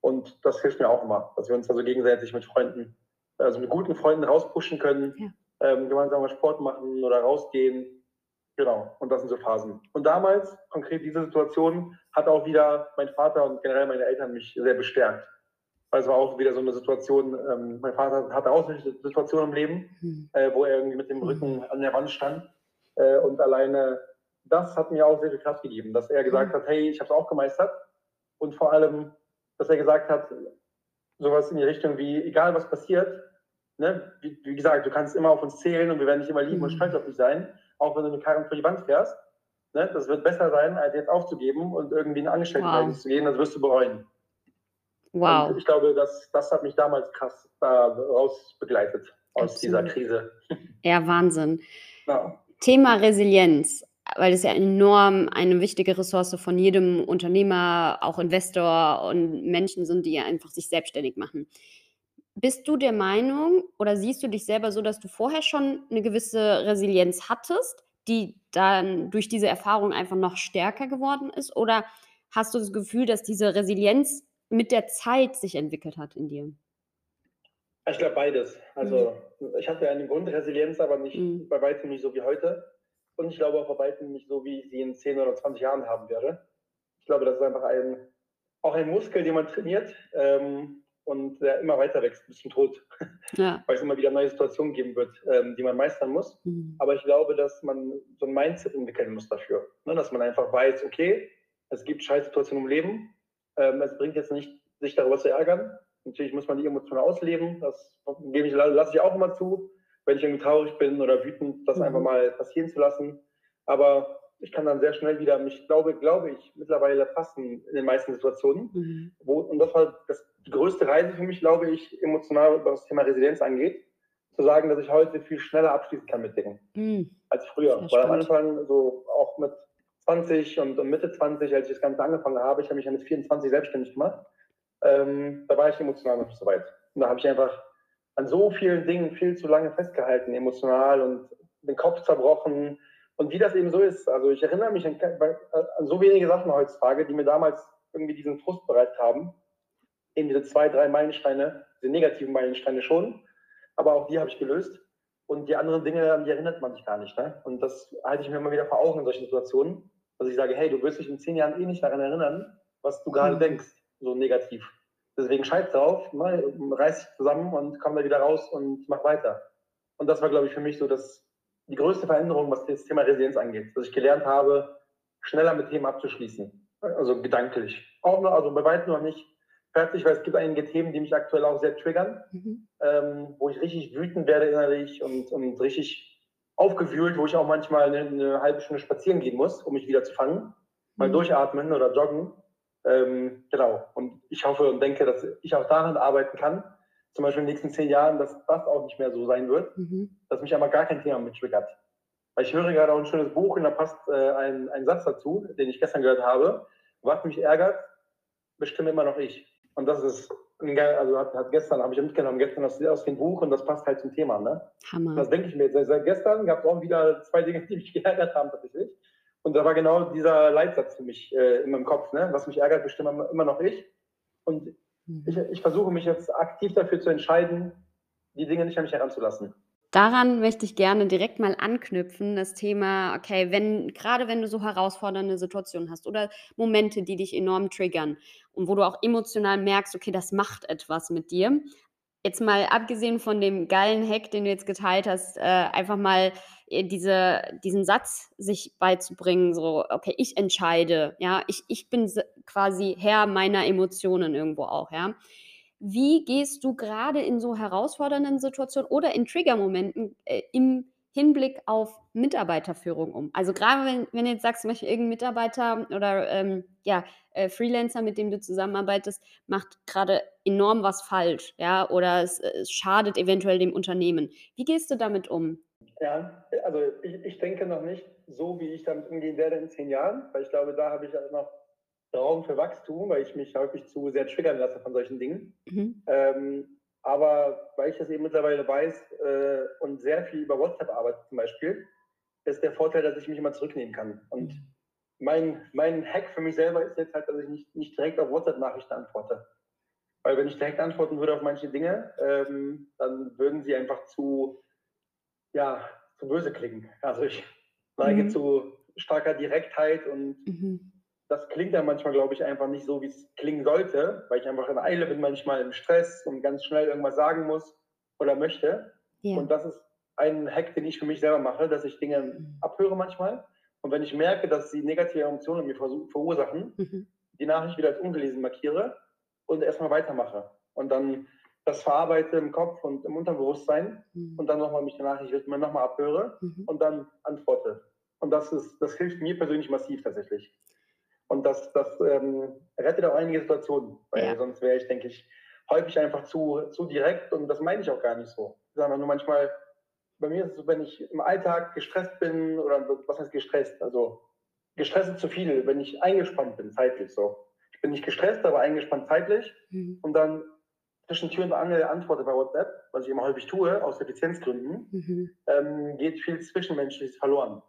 Und das hilft mir auch immer, dass wir uns also gegenseitig mit Freunden, also mit guten Freunden rauspushen können, ja. ähm, gemeinsam mal Sport machen oder rausgehen. Genau, und das sind so Phasen. Und damals, konkret diese Situation, hat auch wieder mein Vater und generell meine Eltern mich sehr bestärkt. Weil es war auch wieder so eine Situation, ähm, mein Vater hatte auch eine Situation im Leben, mhm. äh, wo er irgendwie mit dem Rücken an der Wand stand. Äh, und alleine das hat mir auch sehr viel Kraft gegeben, dass er gesagt mhm. hat, hey, ich habe es auch gemeistert. Und vor allem, dass er gesagt hat, sowas in die Richtung wie, egal was passiert, ne, wie, wie, gesagt, du kannst immer auf uns zählen und wir werden dich immer lieben mhm. und stolz auf dich sein, auch wenn du eine Karren vor die Wand fährst. Ne, das wird besser sein, als jetzt aufzugeben und irgendwie in Angestelltenverhältnis wow. zu gehen, das wirst du bereuen. Wow. Und ich glaube, das, das hat mich damals krass daraus begleitet, aus Absolut. dieser Krise. Ja, Wahnsinn. Ja. Thema Resilienz, weil es ja enorm eine wichtige Ressource von jedem Unternehmer, auch Investor und Menschen sind, die ja einfach sich selbstständig machen. Bist du der Meinung oder siehst du dich selber so, dass du vorher schon eine gewisse Resilienz hattest, die dann durch diese Erfahrung einfach noch stärker geworden ist? Oder hast du das Gefühl, dass diese Resilienz mit der Zeit sich entwickelt hat in dir? Ich glaube beides. Also mhm. ich hatte eine Grundresilienz, aber nicht mhm. bei weitem nicht so wie heute. Und ich glaube auch bei weitem nicht so, wie ich sie in 10 oder 20 Jahren haben werde. Ich glaube, das ist einfach ein, auch ein Muskel, den man trainiert ähm, und der immer weiter wächst bis zum Tod. Ja. Weil es immer wieder neue Situationen geben wird, ähm, die man meistern muss. Mhm. Aber ich glaube, dass man so ein Mindset entwickeln muss dafür. Ne? Dass man einfach weiß, okay, es gibt Scheißsituationen im Leben. Ähm, es bringt jetzt nicht, sich darüber zu ärgern. Natürlich muss man die Emotionen ausleben, das gebe ich, lasse ich auch immer zu, wenn ich irgendwie traurig bin oder wütend, das mhm. einfach mal passieren zu lassen. Aber ich kann dann sehr schnell wieder mich, glaube, glaube ich, mittlerweile fassen in den meisten Situationen. Mhm. Wo, und das war das, die größte Reise für mich, glaube ich, emotional, was das Thema Resilienz angeht, zu sagen, dass ich heute viel schneller abschließen kann mit Dingen mhm. als früher. Weil am Anfang so auch mit 20 und, und Mitte 20, als ich das Ganze angefangen habe, ich habe mich ja mit 24 selbstständig gemacht ähm, da war ich emotional noch nicht so weit. Und da habe ich einfach an so vielen Dingen viel zu lange festgehalten, emotional und den Kopf zerbrochen. Und wie das eben so ist, also ich erinnere mich an, an so wenige Sachen heutzutage, die mir damals irgendwie diesen Frust bereitet haben. Eben diese zwei, drei Meilensteine, diese negativen Meilensteine schon, aber auch die habe ich gelöst. Und die anderen Dinge, an die erinnert man sich gar nicht. Ne? Und das halte ich mir immer wieder vor Augen in solchen Situationen, dass ich sage, hey, du wirst dich in zehn Jahren eh nicht daran erinnern, was du gerade mhm. denkst so negativ. Deswegen scheiß drauf, mal, reiß dich zusammen und komm da wieder raus und mach weiter. Und das war, glaube ich, für mich so das, die größte Veränderung, was das Thema Resilienz angeht, dass ich gelernt habe, schneller mit Themen abzuschließen. Also gedanklich. Auch noch, also bei weitem noch nicht fertig, weil es gibt einige Themen, die mich aktuell auch sehr triggern, mhm. ähm, wo ich richtig wütend werde innerlich und, und richtig aufgewühlt, wo ich auch manchmal eine, eine, halbe Stunde spazieren gehen muss, um mich wieder zu fangen. Mal mhm. durchatmen oder joggen. Ähm, genau. Und ich hoffe und denke, dass ich auch daran arbeiten kann, zum Beispiel in den nächsten zehn Jahren, dass das auch nicht mehr so sein wird, mhm. dass mich aber gar kein Thema mit triggert. Weil ich höre gerade auch ein schönes Buch und da passt äh, ein, ein Satz dazu, den ich gestern gehört habe. Was mich ärgert, bestimme immer noch ich. Und das ist, also hat, hat gestern, habe ich mitgenommen, gestern aus, aus dem Buch und das passt halt zum Thema. Ne? Hammer. Das denke ich mir. Seit, seit gestern gab es auch wieder zwei Dinge, die mich geärgert haben tatsächlich. Und da war genau dieser Leitsatz für mich äh, in meinem Kopf. Ne? Was mich ärgert, bestimme immer noch ich. Und. Ich, ich versuche mich jetzt aktiv dafür zu entscheiden, die Dinge nicht an mich heranzulassen. Daran möchte ich gerne direkt mal anknüpfen, das Thema, okay, wenn, gerade wenn du so herausfordernde Situationen hast oder Momente, die dich enorm triggern und wo du auch emotional merkst, okay, das macht etwas mit dir. Jetzt mal abgesehen von dem geilen Hack, den du jetzt geteilt hast, äh, einfach mal äh, diese, diesen Satz sich beizubringen, so, okay, ich entscheide, ja, ich, ich bin quasi Herr meiner Emotionen irgendwo auch, ja. Wie gehst du gerade in so herausfordernden Situationen oder in Triggermomenten äh, im Hinblick auf Mitarbeiterführung um? Also gerade wenn wenn du jetzt sagst, zum Beispiel irgendein Mitarbeiter oder, ähm, ja, äh, Freelancer, mit dem du zusammenarbeitest, macht gerade enorm was falsch, ja, oder es es schadet eventuell dem Unternehmen. Wie gehst du damit um? Ja, also ich ich denke noch nicht so, wie ich damit umgehen werde in 10 Jahren, weil ich glaube, da habe ich halt noch Raum für Wachstum, weil ich mich häufig zu sehr triggern lasse von solchen Dingen. Mhm. Ähm, aber weil ich das eben mittlerweile weiß äh, und sehr viel über WhatsApp arbeite zum Beispiel, ist der Vorteil, dass ich mich immer zurücknehmen kann. Und mein, mein Hack für mich selber ist jetzt halt, dass ich nicht, nicht direkt auf WhatsApp-Nachrichten antworte. Weil wenn ich direkt antworten würde auf manche Dinge, ähm, dann würden sie einfach zu, ja, zu böse klingen. Also ich neige Mhm. zu starker Direktheit und Mhm. Das klingt dann manchmal, glaube ich, einfach nicht so, wie es klingen sollte, weil ich einfach in Eile bin, manchmal im Stress und ganz schnell irgendwas sagen muss oder möchte. Ja. Und das ist ein Hack, den ich für mich selber mache, dass ich Dinge Mhm. abhöre manchmal. Und wenn ich merke, dass sie negative Emotionen in mir verursachen, Mhm. die Nachricht wieder als ungelesen markiere und erstmal weitermache. Und dann das verarbeite im Kopf und im Unterbewusstsein Mhm. und dann nochmal mich der Nachricht widme, nochmal abhöre Mhm. und dann antworte. Und das, ist, das hilft mir persönlich massiv tatsächlich. Und das, das ähm, rettet auch einige Situationen, weil Ja. sonst wäre ich, denke ich, häufig einfach zu, zu direkt und das meine ich auch gar nicht so. Ich sage nur manchmal, bei mir ist es so, wenn ich im Alltag gestresst bin oder was heißt gestresst? Also gestresst ist zu viel, wenn ich eingespannt bin, zeitlich so. Ich bin nicht gestresst, aber eingespannt zeitlich Mhm. und dann zwischen Tür und Angel antworte bei WhatsApp, was ich immer häufig tue, aus Effizienzgründen, Mhm. ähm, geht viel Zwischenmenschliches verloren.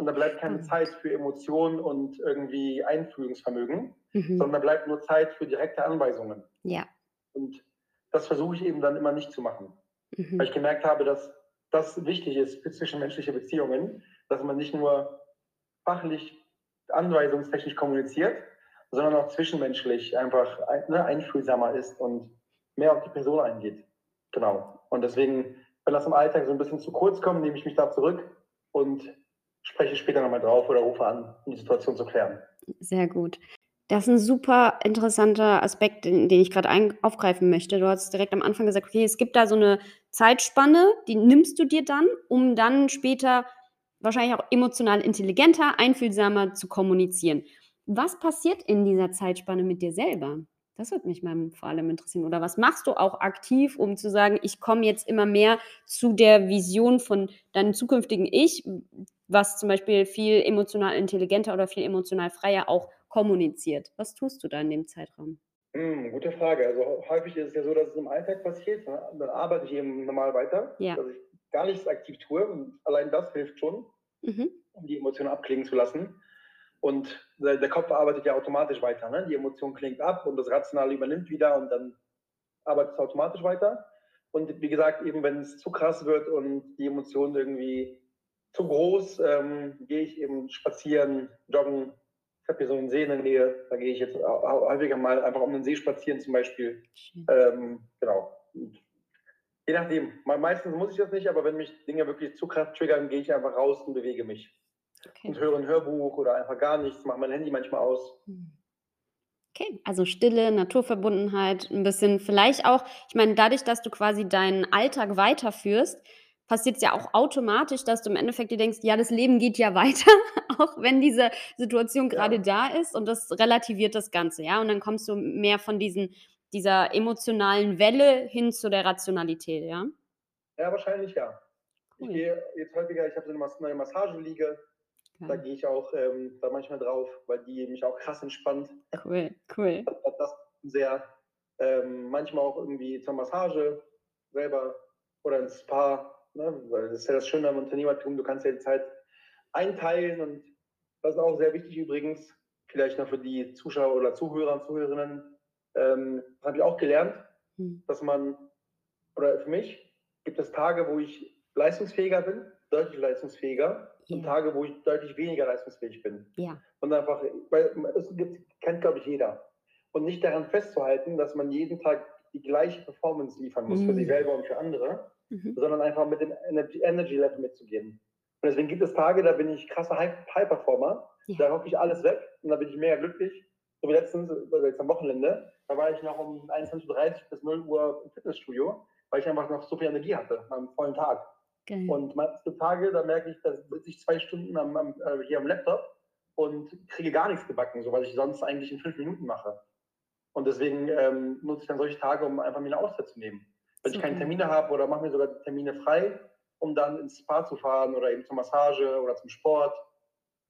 Und da bleibt keine Spannend. Zeit für Emotionen und irgendwie Einfühlungsvermögen, Mhm. sondern da bleibt nur Zeit für direkte Anweisungen. Ja. Und das versuche ich eben dann immer nicht zu machen, weil Mhm. ich gemerkt habe, dass das wichtig ist für zwischenmenschliche Beziehungen, dass man nicht nur fachlich, anweisungstechnisch kommuniziert, sondern auch zwischenmenschlich einfach ein- ne, einfühlsamer ist und mehr auf die Person eingeht. Genau. Und deswegen, wenn das im Alltag so ein bisschen zu kurz kommt, nehme ich mich da zurück und spreche später nochmal drauf oder rufe an, um die Situation zu klären. Sehr gut. Das ist ein super interessanter Aspekt, den den ich grade ein aufgreifen möchte. Du hast direkt am Anfang gesagt: „Okay, es gibt da so 'ne Zeitspanne, die nimmst du dir dann, um dann später wahrscheinlich auch emotional intelligenter, einfühlsamer zu kommunizieren.“ Was passiert in dieser Zeitspanne mit dir selber? Das würde mich vor allem interessieren. Oder was machst du auch aktiv, um zu sagen: „Ich komme jetzt immer mehr zu der Vision von deinem zukünftigen Ich“, was zum Beispiel viel emotional intelligenter oder viel emotional freier auch kommuniziert. Was tust du da in dem Zeitraum? Hm, gute Frage. Also häufig ist es ja so, dass es im Alltag passiert. Ne? Dann arbeite ich eben normal weiter, Ja. dass ich gar nichts aktiv tue. Und allein das hilft schon, Mhm. um die Emotionen abklingen zu lassen. Und der, der Kopf arbeitet ja automatisch weiter. Ne? Die Emotion klingt ab und das Rationale übernimmt wieder und dann arbeitet es automatisch weiter. Und wie gesagt, eben wenn es zu krass wird und die Emotionen irgendwie zu groß, ähm, gehe ich eben spazieren, joggen. Ich habe hier so einen See in der Nähe, da gehe ich jetzt häufiger mal einfach um den See spazieren zum Beispiel. Ähm, genau. Je nachdem. Me- Meistens muss ich das nicht, aber wenn mich Dinge wirklich zu krass triggern, gehe ich einfach raus und bewege mich. Okay. Und höre ein Hörbuch oder einfach gar nichts, mache mein Handy manchmal aus. Mhm. Okay, also Stille, Naturverbundenheit, 'n bisschen vielleicht auch ich meine, dadurch, dass du quasi deinen Alltag weiterführst, passiert's ja auch automatisch, dass du im Endeffekt dir denkst: „Ja, das Leben geht ja weiter, auch wenn diese Situation grade Ja. da ist“ und das relativiert das Ganze, ja? Und dann kommst du mehr von diesen dieser emotionalen Welle hin zu der Rationalität, ja? Ja, wahrscheinlich ja. Ich Cool. gehe jetzt häufiger, ich habe so eine neue Massageliege, da Geil. gehe ich auch ähm, da manchmal drauf, weil die mich auch krass entspannt. Cool, cool. Das das sehr. Ähm, manchmal auch irgendwie zur Massage selber oder ins Spa, ne? weil das ist ja das Schöne am Unternehmertum, du kannst ja die Zeit einteilen und das ist auch sehr wichtig übrigens, vielleicht noch für die Zuschauer oder Zuhörer und Zuhörerinnen, ähm, das habe ich auch gelernt, Mhm. dass man, oder für mich gibt es Tage, wo ich leistungsfähiger bin, deutlich leistungsfähiger, und Ja. Tage, wo ich deutlich weniger leistungsfähig bin. Ja. Und einfach, weil es gibt, kennt, glaube ich, jeder. Und nicht daran festzuhalten, dass man jeden Tag die gleiche Performance liefern muss für sich Mhm. selber und für andere, Mhm. sondern einfach mit dem Energy, Energy Level mitzugehen. Und deswegen gibt es Tage, da bin ich krasser High, High Performer, Ja. da hoffe ich alles weg und da bin ich mega glücklich. So wie letztens, also jetzt am Wochenende, da war ich noch um 21.30 Uhr bis 0 Uhr im Fitnessstudio, weil ich einfach noch so viel Energie hatte am vollen Tag. Geil. Und manche Tage, da merke ich, da sitze ich zwei Stunden am, am, äh, hier am Laptop und kriege gar nichts gebacken, so was ich sonst eigentlich in fünf Minuten mache. Und deswegen ähm, nutze ich dann solche Tage, um einfach mir eine Auszeit zu nehmen. Wenn ich keine Termine habe oder mache mir sogar Termine frei, um dann ins Spa zu fahren oder eben zur Massage oder zum Sport,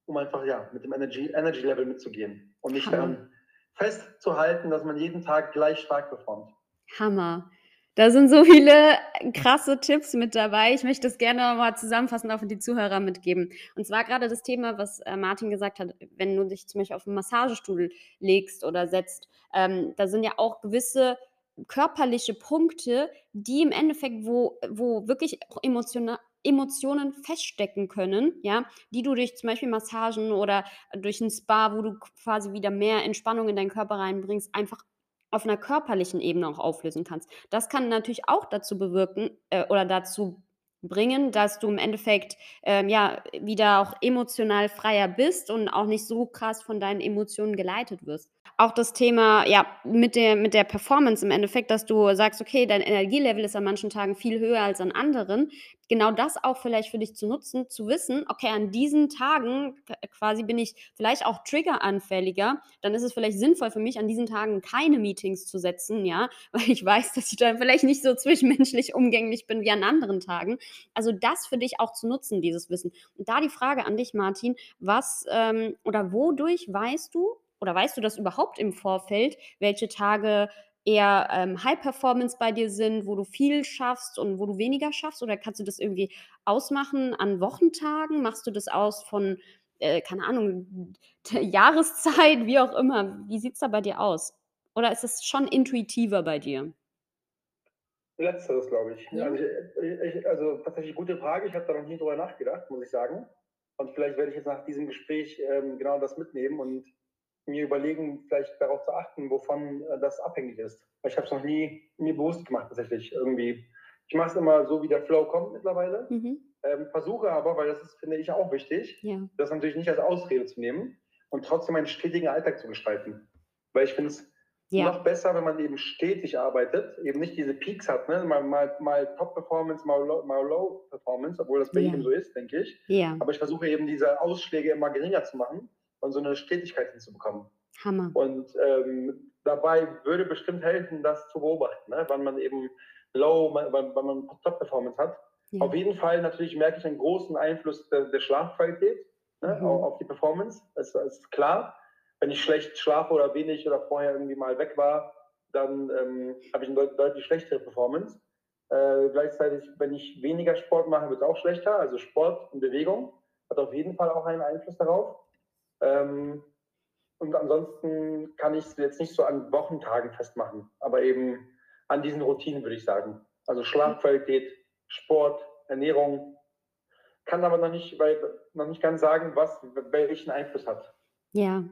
um einfach ja mit dem Energy, Energy Level mitzugehen und nicht daran festzuhalten, dass man jeden Tag gleich stark performt. Hammer. Da sind so viele krasse Tipps mit dabei. Ich möchte das gerne mal zusammenfassend auch für die Zuhörer mitgeben. Und zwar gerade das Thema, was äh, Martin gesagt hat, wenn du dich zum Beispiel auf einen Massagestuhl legst oder setzt, ähm, da sind ja auch gewisse körperliche Punkte, die im Endeffekt, wo, wo wirklich emotional, Emotionen feststecken können, ja, die du durch zum Beispiel Massagen oder durch ein Spa, wo du quasi wieder mehr Entspannung in deinen Körper reinbringst, einfach auf einer körperlichen Ebene auch auflösen kannst. Das kann natürlich auch dazu bewirken äh, oder dazu bringen, dass du im Endeffekt ähm, ja wieder auch emotional freier bist und auch nicht so krass von deinen Emotionen geleitet wirst auch das Thema, ja, mit der, mit der Performance im Endeffekt, dass du sagst, okay, dein Energielevel ist an manchen Tagen viel höher als an anderen. Genau das auch vielleicht für dich zu nutzen, zu wissen, okay, an diesen Tagen quasi bin ich vielleicht auch triggeranfälliger, dann ist es vielleicht sinnvoll für mich, an diesen Tagen keine Meetings zu setzen, ja, weil ich weiß, dass ich dann vielleicht nicht so zwischenmenschlich umgänglich bin wie an anderen Tagen. Also das für dich auch zu nutzen, dieses Wissen. Und da die Frage an dich, Martin, was ähm, oder wodurch weißt du, oder weißt du das überhaupt im Vorfeld, welche Tage eher ähm, High Performance bei dir sind, wo du viel schaffst und wo du weniger schaffst? Oder kannst du das irgendwie ausmachen an Wochentagen? Machst du das aus von, äh, keine Ahnung, Jahreszeit, wie auch immer? Wie sieht es da bei dir aus? Oder ist es schon intuitiver bei dir? Letzteres, glaube ich. Ja. Also, ich, ich, also, tatsächlich gute Frage. Ich habe da noch nie drüber nachgedacht, muss ich sagen. Und vielleicht werde ich jetzt nach diesem Gespräch ähm, genau das mitnehmen und mir überlegen, vielleicht darauf zu achten, wovon äh, das abhängig ist. Ich habe es noch nie mir bewusst gemacht, tatsächlich irgendwie. Ich mache es immer so, wie der Flow kommt mittlerweile. Mhm. Ähm, versuche aber, weil das ist, finde ich, auch wichtig, ja. das natürlich nicht als Ausrede zu nehmen und trotzdem einen stetigen Alltag zu gestalten. Weil ich finde es ja. noch besser, wenn man eben stetig arbeitet, eben nicht diese Peaks hat, ne? mal, mal, mal Top-Performance, mal Low-Performance, Low obwohl das bei ja. jedem so ist, denke ich. Ja. Aber ich versuche eben diese Ausschläge immer geringer zu machen und so eine Stetigkeit hinzubekommen. Hammer. Und ähm, dabei würde bestimmt helfen, das zu beobachten, ne? wann man eben Low, wann, wann man Top-Performance hat. Ja. Auf jeden Fall natürlich merke ich einen großen Einfluss der, der Schlafqualität ne? mhm. auf, die Performance. Das, das, ist klar. Wenn ich schlecht schlafe oder wenig oder vorher irgendwie mal weg war, dann ähm, habe ich eine deut deutlich schlechtere Performance. Äh, gleichzeitig, wenn ich weniger Sport mache, wird es auch schlechter. Also Sport und Bewegung hat auf jeden Fall auch einen Einfluss darauf. Ähm, und ansonsten kann ich es jetzt nicht so an Wochentagen festmachen, aber eben an diesen Routinen würde ich sagen. Also Schlafqualität, Sport, Ernährung. Kann aber noch nicht, weil, noch nicht ganz sagen, was welchen Einfluss hat. Ja,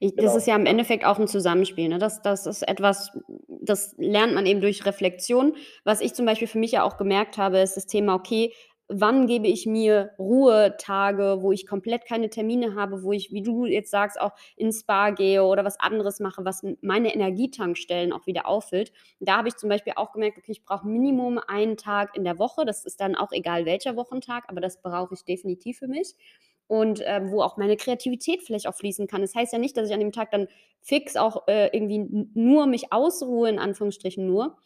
ich, das genau. ist ja im Endeffekt auch ein Zusammenspiel. Ne? Das, das ist etwas, das lernt man eben durch Reflexion. Was ich zum Beispiel für mich ja auch gemerkt habe, ist das Thema, okay, wann gebe ich mir Ruhetage, wo ich komplett keine Termine habe, wo ich, wie du jetzt sagst, auch ins Spa gehe oder was anderes mache, was meine Energietankstellen auch wieder auffüllt. Da habe ich zum Beispiel auch gemerkt, okay, ich brauche Minimum einen Tag in der Woche. Das ist dann auch egal welcher Wochentag, aber das brauche ich definitiv für mich. Und äh, wo auch meine Kreativität vielleicht auch fließen kann. Das heißt ja nicht, dass ich an dem Tag dann fix auch äh, irgendwie nur mich ausruhe, in Anführungsstrichen nur,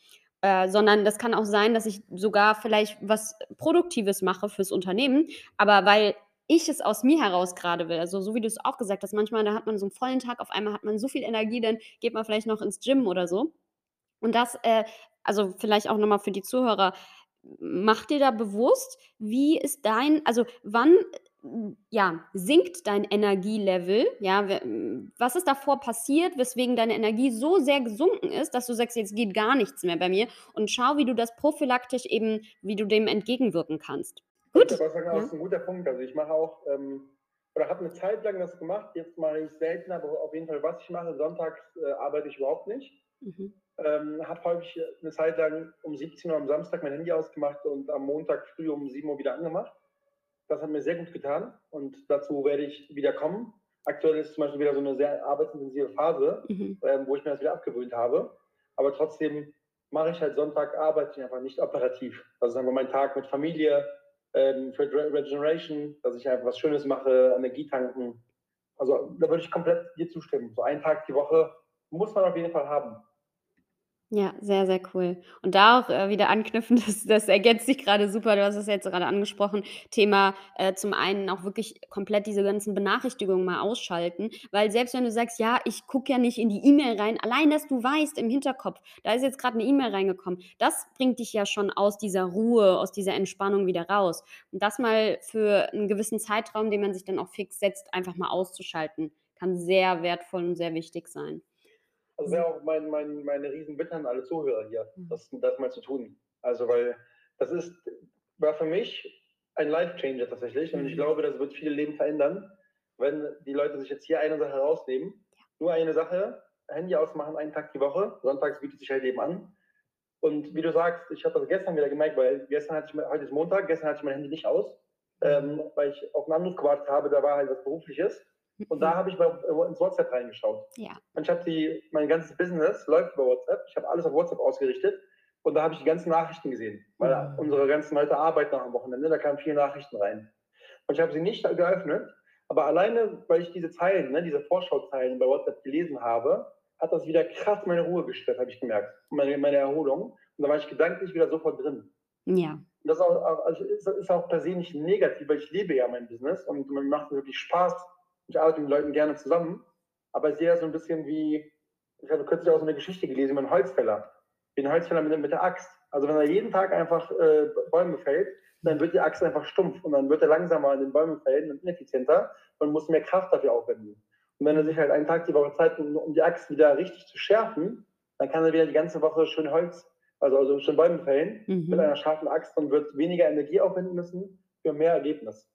äh, sondern das kann auch sein, dass ich sogar vielleicht was Produktives mache fürs Unternehmen, aber weil ich es aus mir heraus gerade will. Also so wie du es auch gesagt hast, manchmal da hat man so einen vollen Tag, auf einmal hat man so viel Energie, dann geht man vielleicht noch ins Gym oder so. Und das, äh, also vielleicht auch nochmal für die Zuhörer, mach dir da bewusst, wie ist dein, also wann ja, sinkt dein Energielevel? Ja, was ist davor passiert, weswegen deine Energie so sehr gesunken ist, dass du sagst, jetzt geht gar nichts mehr bei mir und schau, wie du das prophylaktisch eben, wie du dem entgegenwirken kannst. Gut. Das ist ein guter Punkt. Also ich mache auch, ähm, oder habe eine Zeit lang das gemacht, jetzt mache ich es selten, aber auf jeden Fall, was ich mache, sonntags äh, arbeite ich überhaupt nicht. Mhm. Ähm, habe häufig eine Zeit lang um 17 Uhr am Samstag mein Handy ausgemacht und am Montag früh um 7 Uhr wieder angemacht. Das hat mir sehr gut getan und dazu werde ich wieder kommen. Aktuell ist zum Beispiel wieder so eine sehr arbeitsintensive Phase, mhm. ähm, wo ich mir das wieder abgewöhnt habe. Aber trotzdem mache ich halt Sonntag, arbeite ich einfach nicht operativ. Also sagen wir mein Tag mit Familie, ähm, für Regeneration, dass ich einfach was Schönes mache, Energie tanken. Also da würde ich komplett dir zustimmen. So einen Tag die Woche muss man auf jeden Fall haben. Ja, sehr, sehr cool. Und da auch, äh, wieder anknüpfen, das das ergänzt sich gerade super. Du hast es jetzt gerade angesprochen, Thema, äh, zum einen auch wirklich komplett diese ganzen Benachrichtigungen mal ausschalten, weil selbst wenn du sagst: „Ja, ich gucke ja nicht in die E-Mail rein“, allein, dass du weißt im Hinterkopf, da ist jetzt gerade eine E-Mail reingekommen, das bringt dich ja schon aus dieser Ruhe, aus dieser Entspannung wieder raus. Und das mal für einen gewissen Zeitraum, den man sich dann auch fix setzt, einfach mal auszuschalten, kann sehr wertvoll und sehr wichtig sein. Also wäre auch mein, mein, meine Riesenbitte an alle Zuhörer hier, mhm. das, das mal zu tun. Also, weil das ist, war für mich ein Life-Changer tatsächlich. Und ich mhm. glaube, das wird viele Leben verändern, wenn die Leute sich jetzt hier eine Sache rausnehmen. Nur eine Sache, Handy ausmachen, einen Tag die Woche. Sonntags bietet sich halt eben an. Und wie du sagst, ich habe das gestern wieder gemerkt, weil gestern hatte ich, heute ist Montag, gestern hatte ich mein Handy nicht aus, ähm, weil ich auf einen Anruf gewartet habe, da war halt was Berufliches. Und da habe ich mal ins WhatsApp reingeschaut. Ja. Und ich habe die, mein ganzes Business läuft über WhatsApp. Ich habe alles auf WhatsApp ausgerichtet. Und da habe ich die ganzen Nachrichten gesehen. Weil mhm. unsere ganzen Leute arbeiten am Wochenende, da kamen viele Nachrichten rein. Und ich habe sie nicht geöffnet. Aber alleine, weil ich diese Zeilen, ne, diese Vorschauzeilen bei WhatsApp gelesen habe, hat das wieder krass meine Ruhe gestört, habe ich gemerkt. Meine, meine Erholung. Und da war ich gedanklich wieder sofort drin. Ja. Und das auch, also ist, ist auch per se nicht negativ, weil ich lebe ja mein Business und mir macht wirklich Spaß, ich arbeite mit Leuten gerne zusammen, aber ich sehe das so ein bisschen wie, ich habe kürzlich auch so eine Geschichte gelesen über einen Holzfäller. Wie ein Holzfäller mit, mit der Axt. Also wenn er jeden Tag einfach äh, Bäume fällt, dann wird die Axt einfach stumpf und dann wird er langsamer an den Bäumen fällen und ineffizienter und muss mehr Kraft dafür aufwenden. Und wenn er sich halt einen Tag die Woche Zeit nimmt, um die Axt wieder richtig zu schärfen, dann kann er wieder die ganze Woche schön Holz, also, also schön Bäume fällen mhm. mit einer scharfen Axt und wird weniger Energie aufwenden müssen für mehr Ergebnis.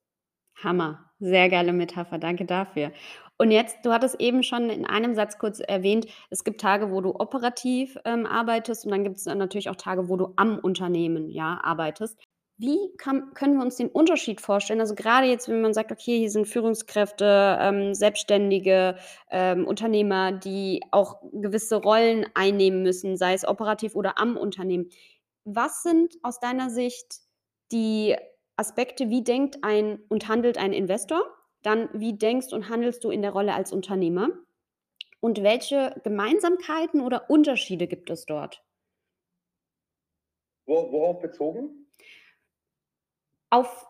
Hammer, sehr geile Metapher, danke dafür. Und jetzt, du hattest eben schon in einem Satz kurz erwähnt, es gibt Tage, wo du operativ ähm, arbeitest und dann gibt es natürlich auch Tage, wo du am Unternehmen ja, arbeitest. Wie kann, können wir uns den Unterschied vorstellen? Also gerade jetzt, wenn man sagt, okay, hier sind Führungskräfte, ähm, Selbstständige, ähm, Unternehmer, die auch gewisse Rollen einnehmen müssen, sei es operativ oder am Unternehmen. Was sind aus deiner Sicht die Aspekte, wie denkt ein und handelt ein Investor, dann wie denkst und handelst du in der Rolle als Unternehmer und welche Gemeinsamkeiten oder Unterschiede gibt es dort? worauf bezogen? Auf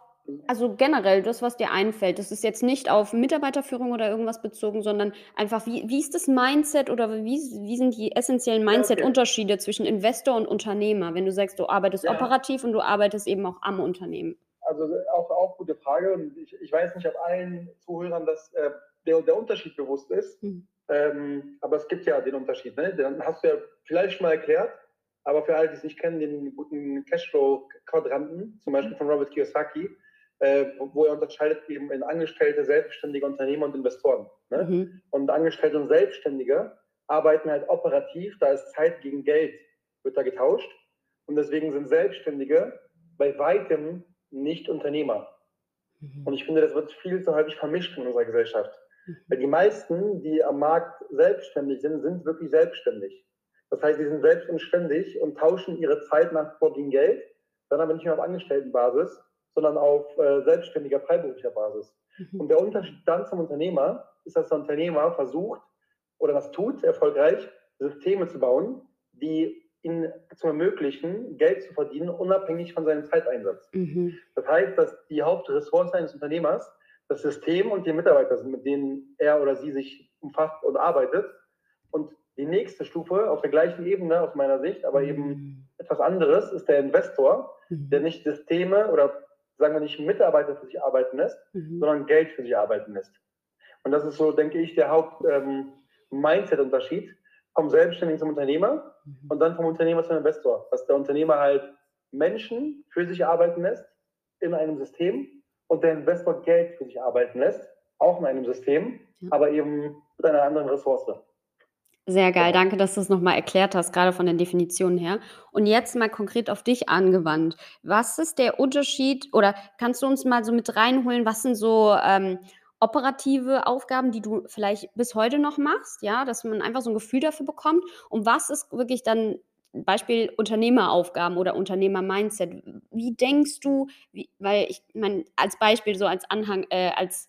also generell das, was dir einfällt. Das ist jetzt nicht auf Mitarbeiterführung oder irgendwas bezogen, sondern einfach, wie wie ist das Mindset oder wie wie sind die essentiellen. Mindset-Unterschiede zwischen Investor und Unternehmer, wenn du sagst, du arbeitest Ja. operativ und du arbeitest eben auch am Unternehmen? Also auch, auch gute Frage. Und ich, ich weiß nicht, ob allen Zuhörern das, äh, der, der Unterschied bewusst ist. Mhm. Ähm, aber es gibt ja den Unterschied. Ne? Den hast du ja vielleicht schon mal erklärt. Aber für alle, die es nicht kennen, den guten Cashflow-Quadranten, zum Beispiel von Robert Kiyosaki, äh, wo er unterscheidet eben in Angestellte, Selbstständige, Unternehmer und Investoren. Ne? Mhm. Und Angestellte und Selbstständige arbeiten halt operativ, da ist Zeit gegen Geld, wird da getauscht. Und deswegen sind Selbstständige bei weitem nicht Unternehmer. Mhm. Und ich finde, das wird viel zu häufig vermischt in unserer Gesellschaft. Mhm. Weil die meisten, die am Markt selbstständig sind, sind wirklich selbstständig. Das heißt, sie sind selbst und ständig und tauschen ihre Zeit nach vor gegen Geld, dann aber nicht mehr auf Angestelltenbasis, sondern auf äh, selbstständiger, freiberuflicher Basis. Mhm. Und der Unterschied dann zum Unternehmer ist, dass der Unternehmer versucht oder das tut, erfolgreich, Systeme zu bauen, die ihn zu ermöglichen, Geld zu verdienen, unabhängig von seinem Zeiteinsatz. Mhm. Das heißt, dass die Hauptressource eines Unternehmers das System und die Mitarbeiter sind, mit denen er oder sie sich umfasst und arbeitet. Und die nächste Stufe auf der gleichen Ebene aus meiner Sicht, aber mhm. eben etwas anderes, ist der Investor, mhm. der nicht Systeme oder sagen wir nicht Mitarbeiter für sich arbeiten lässt, mhm. sondern Geld für sich arbeiten lässt. Und das ist so, denke ich, der Haupt-Mindset-Unterschied. Ähm, vom Selbstständigen zum Unternehmer mhm. und dann vom Unternehmer zum Investor. Dass der Unternehmer halt Menschen für sich arbeiten lässt in einem System und der Investor Geld für sich arbeiten lässt, auch in einem System, ja. aber eben mit einer anderen Ressource. Sehr geil, danke, dass du es nochmal erklärt hast, gerade von den Definitionen her. Und jetzt mal konkret auf dich angewandt. Was ist der Unterschied oder kannst du uns mal so mit reinholen, was sind so ähm, operative Aufgaben, die du vielleicht bis heute noch machst, ja, dass man einfach so ein Gefühl dafür bekommt. Und was ist wirklich dann Beispiel Unternehmeraufgaben oder Unternehmer-Mindset. Wie denkst du, wie, weil ich meine, als Beispiel, so als Anhang, äh, als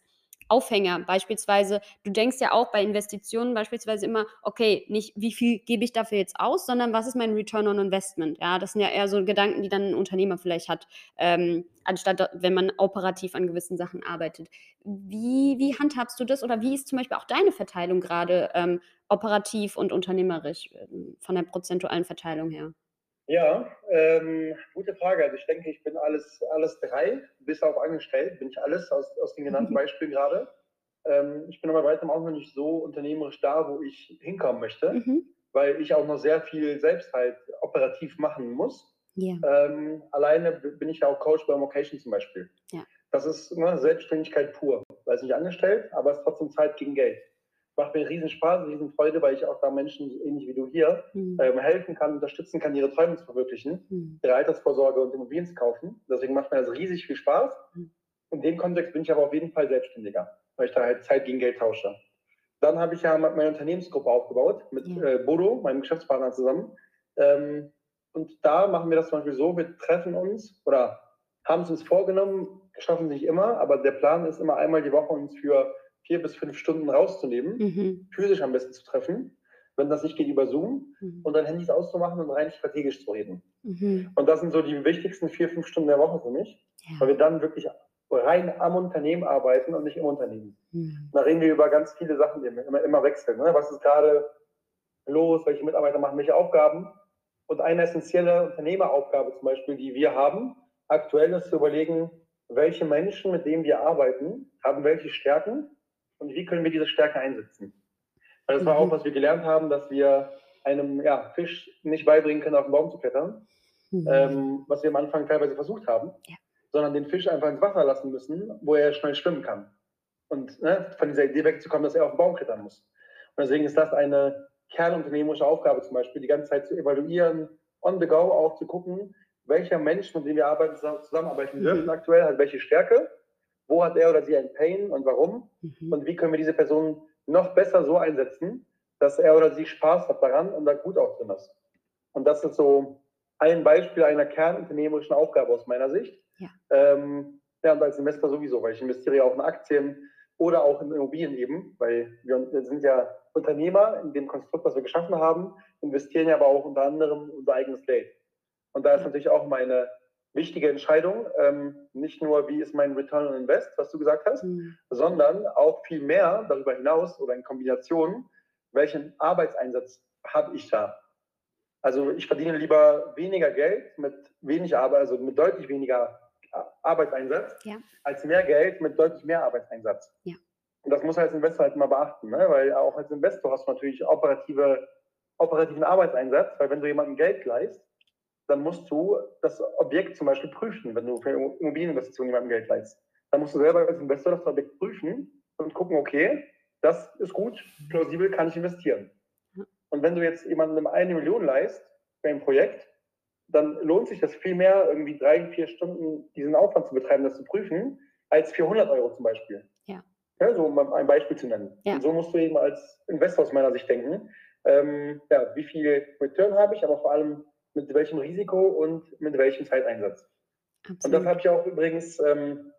Aufhänger beispielsweise, du denkst ja auch bei Investitionen beispielsweise immer, okay, nicht wie viel gebe ich dafür jetzt aus, sondern was ist mein Return on Investment? Ja, das sind ja eher so Gedanken, die dann ein Unternehmer vielleicht hat, ähm, anstatt wenn man operativ an gewissen Sachen arbeitet. Wie, wie handhabst du das oder wie ist zum Beispiel auch deine Verteilung gerade ähm, operativ und unternehmerisch ähm, von der prozentualen Verteilung her? Ja, ähm, gute Frage. Also ich denke, ich bin alles, alles drei, bis auf angestellt, bin ich alles aus, aus den genannten mhm. Beispielen gerade. Ähm, ich bin aber weitem auch noch nicht so unternehmerisch da, wo ich hinkommen möchte, mhm. weil ich auch noch sehr viel selbst halt operativ machen muss. Yeah. Ähm, alleine bin ich ja auch Coach bei Vocation zum Beispiel. Ja. Das ist ne, Selbstständigkeit pur. Da ist nicht angestellt, aber es ist trotzdem Zeit gegen Geld macht mir riesen Spaß, riesen Freude, weil ich auch da Menschen, ähnlich wie du hier, mhm. ähm, helfen kann, unterstützen kann, ihre Träume zu verwirklichen, mhm. ihre Altersvorsorge und Immobilien zu kaufen. Deswegen macht mir das riesig viel Spaß. Mhm. In dem Kontext bin ich aber auf jeden Fall selbstständiger, weil ich da halt Zeit gegen Geld tausche. Dann habe ich ja meine Unternehmensgruppe aufgebaut mit äh, Bodo, meinem Geschäftspartner zusammen. Ähm, und da machen wir das zum Beispiel so, wir treffen uns oder haben es uns vorgenommen, schaffen sich immer, aber der Plan ist immer einmal die Woche uns für vier bis fünf Stunden rauszunehmen, mhm. physisch am besten zu treffen, wenn das nicht geht über Zoom, mhm. und dann Handys auszumachen und rein strategisch zu reden. Mhm. Und das sind so die wichtigsten vier, fünf Stunden der Woche für mich, ja. weil wir dann wirklich rein am Unternehmen arbeiten und nicht im Unternehmen. Mhm. Da reden wir über ganz viele Sachen, die immer, immer wechseln. Ne? Was ist gerade los? Welche Mitarbeiter machen welche Aufgaben? Und eine essentielle Unternehmeraufgabe zum Beispiel, die wir haben, aktuell ist zu überlegen, welche Menschen, mit denen wir arbeiten, haben welche Stärken und wie können wir diese Stärke einsetzen. Weil das war auch, mhm. was wir gelernt haben, dass wir einem ja, Fisch nicht beibringen können, auf den Baum zu klettern, mhm. ähm, was wir am Anfang teilweise versucht haben, ja. sondern den Fisch einfach ins Wasser lassen müssen, wo er schnell schwimmen kann. Und ne, von dieser Idee wegzukommen, dass er auf den Baum klettern muss. Und deswegen ist das eine kernunternehmerische Aufgabe zum Beispiel, die ganze Zeit zu evaluieren, on the go auch zu gucken, welcher Mensch, mit dem wir arbeiten, zusammenarbeiten dürfen mhm. aktuell, hat welche Stärke wo hat er oder sie ein Pain und warum mhm. und wie können wir diese Person noch besser so einsetzen, dass er oder sie Spaß hat daran und da gut auch drin ist. Und das ist so ein Beispiel einer kernunternehmerischen Aufgabe aus meiner Sicht. Ja. Ähm, ja, und als Investor sowieso, weil ich investiere ja auch in Aktien oder auch in Immobilien eben, weil wir sind ja Unternehmer in dem Konstrukt, was wir geschaffen haben, investieren ja aber auch unter anderem unser eigenes Geld. Und da ist natürlich auch meine wichtige Entscheidung. Ähm, nicht nur, wie ist mein Return on Invest, was du gesagt hast, mhm. sondern auch viel mehr darüber hinaus oder in Kombination, welchen Arbeitseinsatz habe ich da? Also ich verdiene lieber weniger Geld mit wenig Arbeit, also mit deutlich weniger Arbeitseinsatz, ja. als mehr Geld mit deutlich mehr Arbeitseinsatz. Ja. Und das muss als Investor halt mal beachten, ne? weil auch als Investor hast du natürlich operative, operativen Arbeitseinsatz, weil wenn du jemandem Geld leist, dann musst du das Objekt zum Beispiel prüfen, wenn du für Immobilieninvestitionen jemandem Geld leist. Dann musst du selber als Investor das Objekt prüfen und gucken, okay, das ist gut, plausibel kann ich investieren. Und wenn du jetzt jemandem eine Million leist für ein Projekt, dann lohnt sich das viel mehr, irgendwie drei, vier Stunden diesen Aufwand zu betreiben, das zu prüfen, als 400 Euro zum Beispiel. Ja. ja so um ein Beispiel zu nennen. Ja. Und so musst du eben als Investor aus meiner Sicht denken. Ähm, ja, wie viel Return habe ich, aber vor allem, mit welchem Risiko und mit welchem Zeiteinsatz. Absolut. Und das habe ich auch übrigens ähm,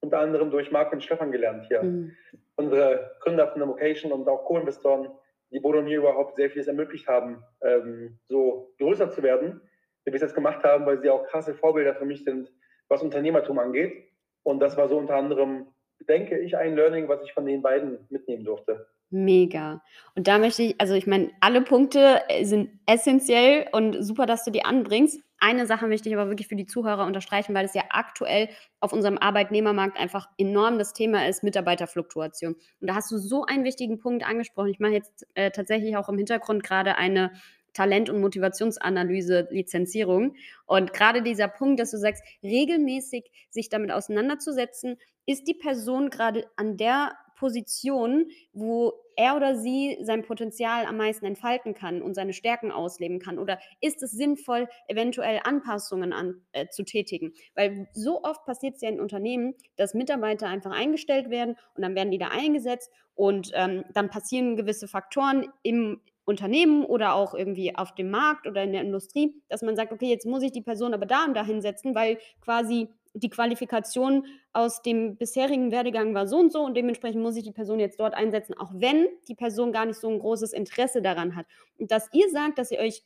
unter anderem durch Marc und Stefan gelernt hier. Mhm. Unsere Gründer von der Vocation und auch Co-Investoren, die Bodo und mir überhaupt sehr vieles ermöglicht haben, ähm, so größer zu werden, wie wir es jetzt gemacht haben, weil sie auch krasse Vorbilder für mich sind, was Unternehmertum angeht. Und das war so unter anderem, denke ich, ein Learning, was ich von den beiden mitnehmen durfte. Mega. Und da möchte ich, also ich meine, alle Punkte äh, sind essentiell und super, dass du die anbringst. Eine Sache möchte ich aber wirklich für die Zuhörer unterstreichen, weil es ja aktuell auf unserem Arbeitnehmermarkt einfach enorm das Thema ist, Mitarbeiterfluktuation. Und da hast du so einen wichtigen Punkt angesprochen. Ich mache jetzt äh, tatsächlich auch im Hintergrund gerade eine Talent- und Motivationsanalyse, Lizenzierung. Und gerade dieser Punkt, dass du sagst, regelmäßig sich damit auseinanderzusetzen, ist die Person gerade an der Position, wo er oder sie sein Potenzial am meisten entfalten kann und seine Stärken ausleben kann? Oder ist es sinnvoll, eventuell Anpassungen an, äh, zu tätigen? Weil so oft passiert es ja in Unternehmen, dass Mitarbeiter einfach eingestellt werden und dann werden die da eingesetzt und ähm, dann passieren gewisse Faktoren im, Unternehmen oder auch irgendwie auf dem Markt oder in der Industrie, dass man sagt: „Okay, jetzt muss ich die Person aber da und da hinsetzen, weil quasi die Qualifikation aus dem bisherigen Werdegang war so und so und dementsprechend muss ich die Person jetzt dort einsetzen“, auch wenn die Person gar nicht so 'n großes Interesse daran hat. Und dass ihr sagt, dass ihr euch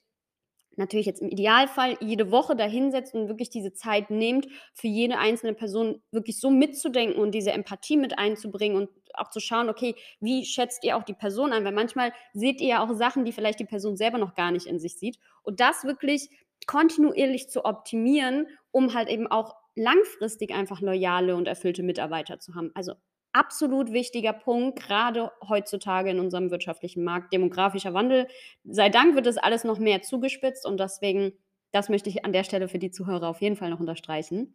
natürlich jetzt im Idealfall jede Woche da hinsetzt und wirklich diese Zeit nehmt, für jede einzelne Person wirklich so mitzudenken und diese Empathie mit einzubringen und auch zu schauen: „Okay, wie schätzt ihr auch die Person ein?“ Weil manchmal seht ihr ja auch Sachen, die vielleicht die Person selber noch gar nicht in sich sieht. Und das wirklich kontinuierlich zu optimieren, um halt eben auch langfristig einfach loyale und erfüllte Mitarbeiter zu haben. Also, absolut wichtiger Punkt, grade heutzutage in unserem wirtschaftlichen Markt. Demografischer Wandel. Sei Dank wird das alles noch mehr zugespitzt und deswegen das möchte ich an der Stelle für die Zuhörer auf jeden Fall noch unterstreichen.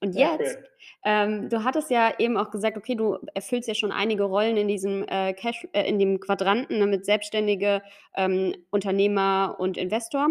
Und jetzt, cool. ähm, du hattest ja eben auch gesagt, okay, du erfüllst ja schon einige Rollen in diesem, äh, Cash äh, in dem Quadranten, ne, mit Selbstständige, ähm, Unternehmer und Investor.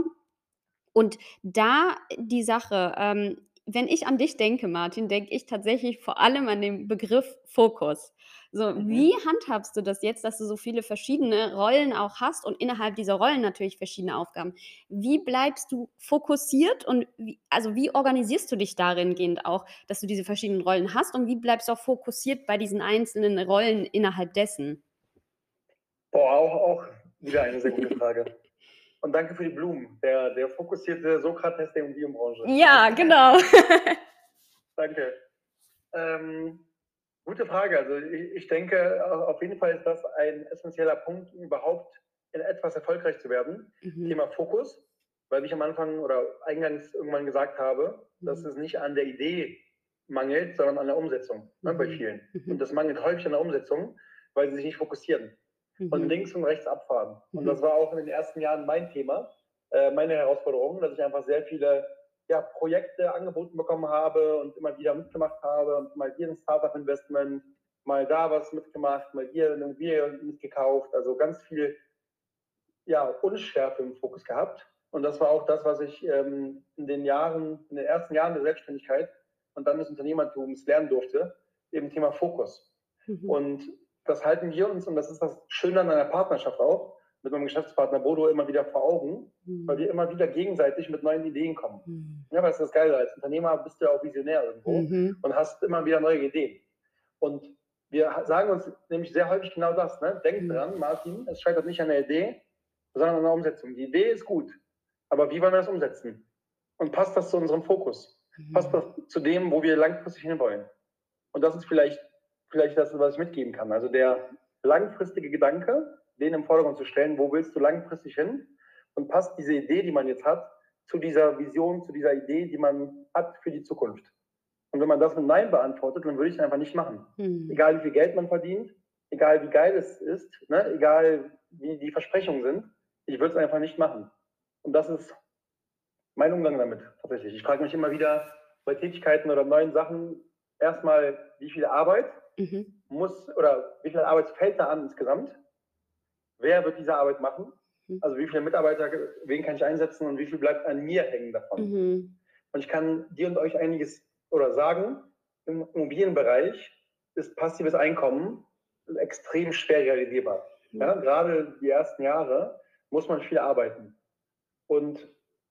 Und da die Sache, ähm, wenn ich an dich denke, Martin, denke ich tatsächlich vor allem an den Begriff Fokus. So, wie Mhm. handhabst du das jetzt, dass du so viele verschiedene Rollen auch hast und innerhalb dieser Rollen natürlich verschiedene Aufgaben? Wie bleibst du fokussiert und wie also, wie organisierst du dich dahingehend auch, dass du diese verschiedenen Rollen hast und wie bleibst du auch fokussiert bei diesen einzelnen Rollen innerhalb dessen? Boah, auch auch wieder eine sehr gute Frage. Und danke für die Blumen. Der der fokussierte Sokrates der Immobilienbranche. Ja, genau. Danke. Ähm, gute Frage. Also, i ich denke, auf jeden Fall ist das ein essenzieller Punkt, überhaupt in etwas erfolgreich zu werden. Mhm. Thema Fokus, weil ich am Anfang oder eingangs irgendwann gesagt habe, dass Mhm. es nicht an der Idee mangelt, sondern an der Umsetzung, ne, bei Mhm. vielen. Mhm. Und das mangelt häufig an der Umsetzung, weil sie sich nicht fokussieren und Mhm. links und rechts abfahren. Und Mhm. das war auch in den ersten Jahren mein Thema, äh, meine Herausforderung, dass ich einfach sehr viele, ja, Projekte angeboten bekommen habe und immer wieder mitgemacht habe und mal hier 'n Start-up-Investment, mal da was mitgemacht, mal hier 'ne Immobilie mitgekauft. Also, ganz viel ja, Unschärfe im Fokus gehabt. Und das war auch das, was ich, ähm, in den Jahren in den ersten Jahren der Selbstständigkeit und dann des Unternehmertums lernen durfte, eben Thema Fokus. Mhm. Und das halten wir uns und das ist das Schöne an einer Partnerschaft auch, mit meinem Geschäftspartner Bodo immer wieder vor Augen, weil Mhm. wir immer wieder gegenseitig mit neuen Ideen kommen. Mhm. Ja, weil das ist das Geile, als Unternehmer bist du ja auch visionär irgendwo Mhm. und hast immer wieder neue Ideen. Und wir sagen uns nämlich sehr häufig genau das, ne? „Denk Mhm. dran, Martin, es scheitert nicht an der Idee, sondern an der Umsetzung. Die Idee ist gut, aber wie wollen wir das umsetzen? Und passt das zu unserem Fokus? Passt Mhm. das zu dem, wo wir langfristig hinwollen?“ Und das ist vielleicht vielleicht das, was ich mitgeben kann. Also, der langfristige Gedanke, den im Vordergrund zu stellen, wo willst du langfristig hin? Und passt diese Idee, die man jetzt hat, zu dieser Vision, zu dieser Idee, die man hat für die Zukunft? Und wenn man das mit „Nein“ beantwortet, dann würde ich es einfach nicht machen. Mhm. Egal, wie viel Geld man verdient, egal wie geil es ist, ne, egal wie die Versprechungen sind, ich würde es einfach nicht machen. Und das ist mein Umgang damit tatsächlich. Ich frage mich immer wieder bei Tätigkeiten oder neuen Sachen erst mal, wie viel Arbeit Mhm. muss oder wie viel Arbeit fällt da an insgesamt? Wer wird diese Arbeit machen? Mhm. Also, wie viele Mitarbeiter wen kann ich einsetzen und wie viel bleibt an mir hängen davon? Mhm. Und ich kann dir und euch einiges oder sagen, im Immobilienbereich ist passives Einkommen extrem schwer realisierbar. Ja, Mhm. grade die ersten Jahre muss man viel arbeiten. Und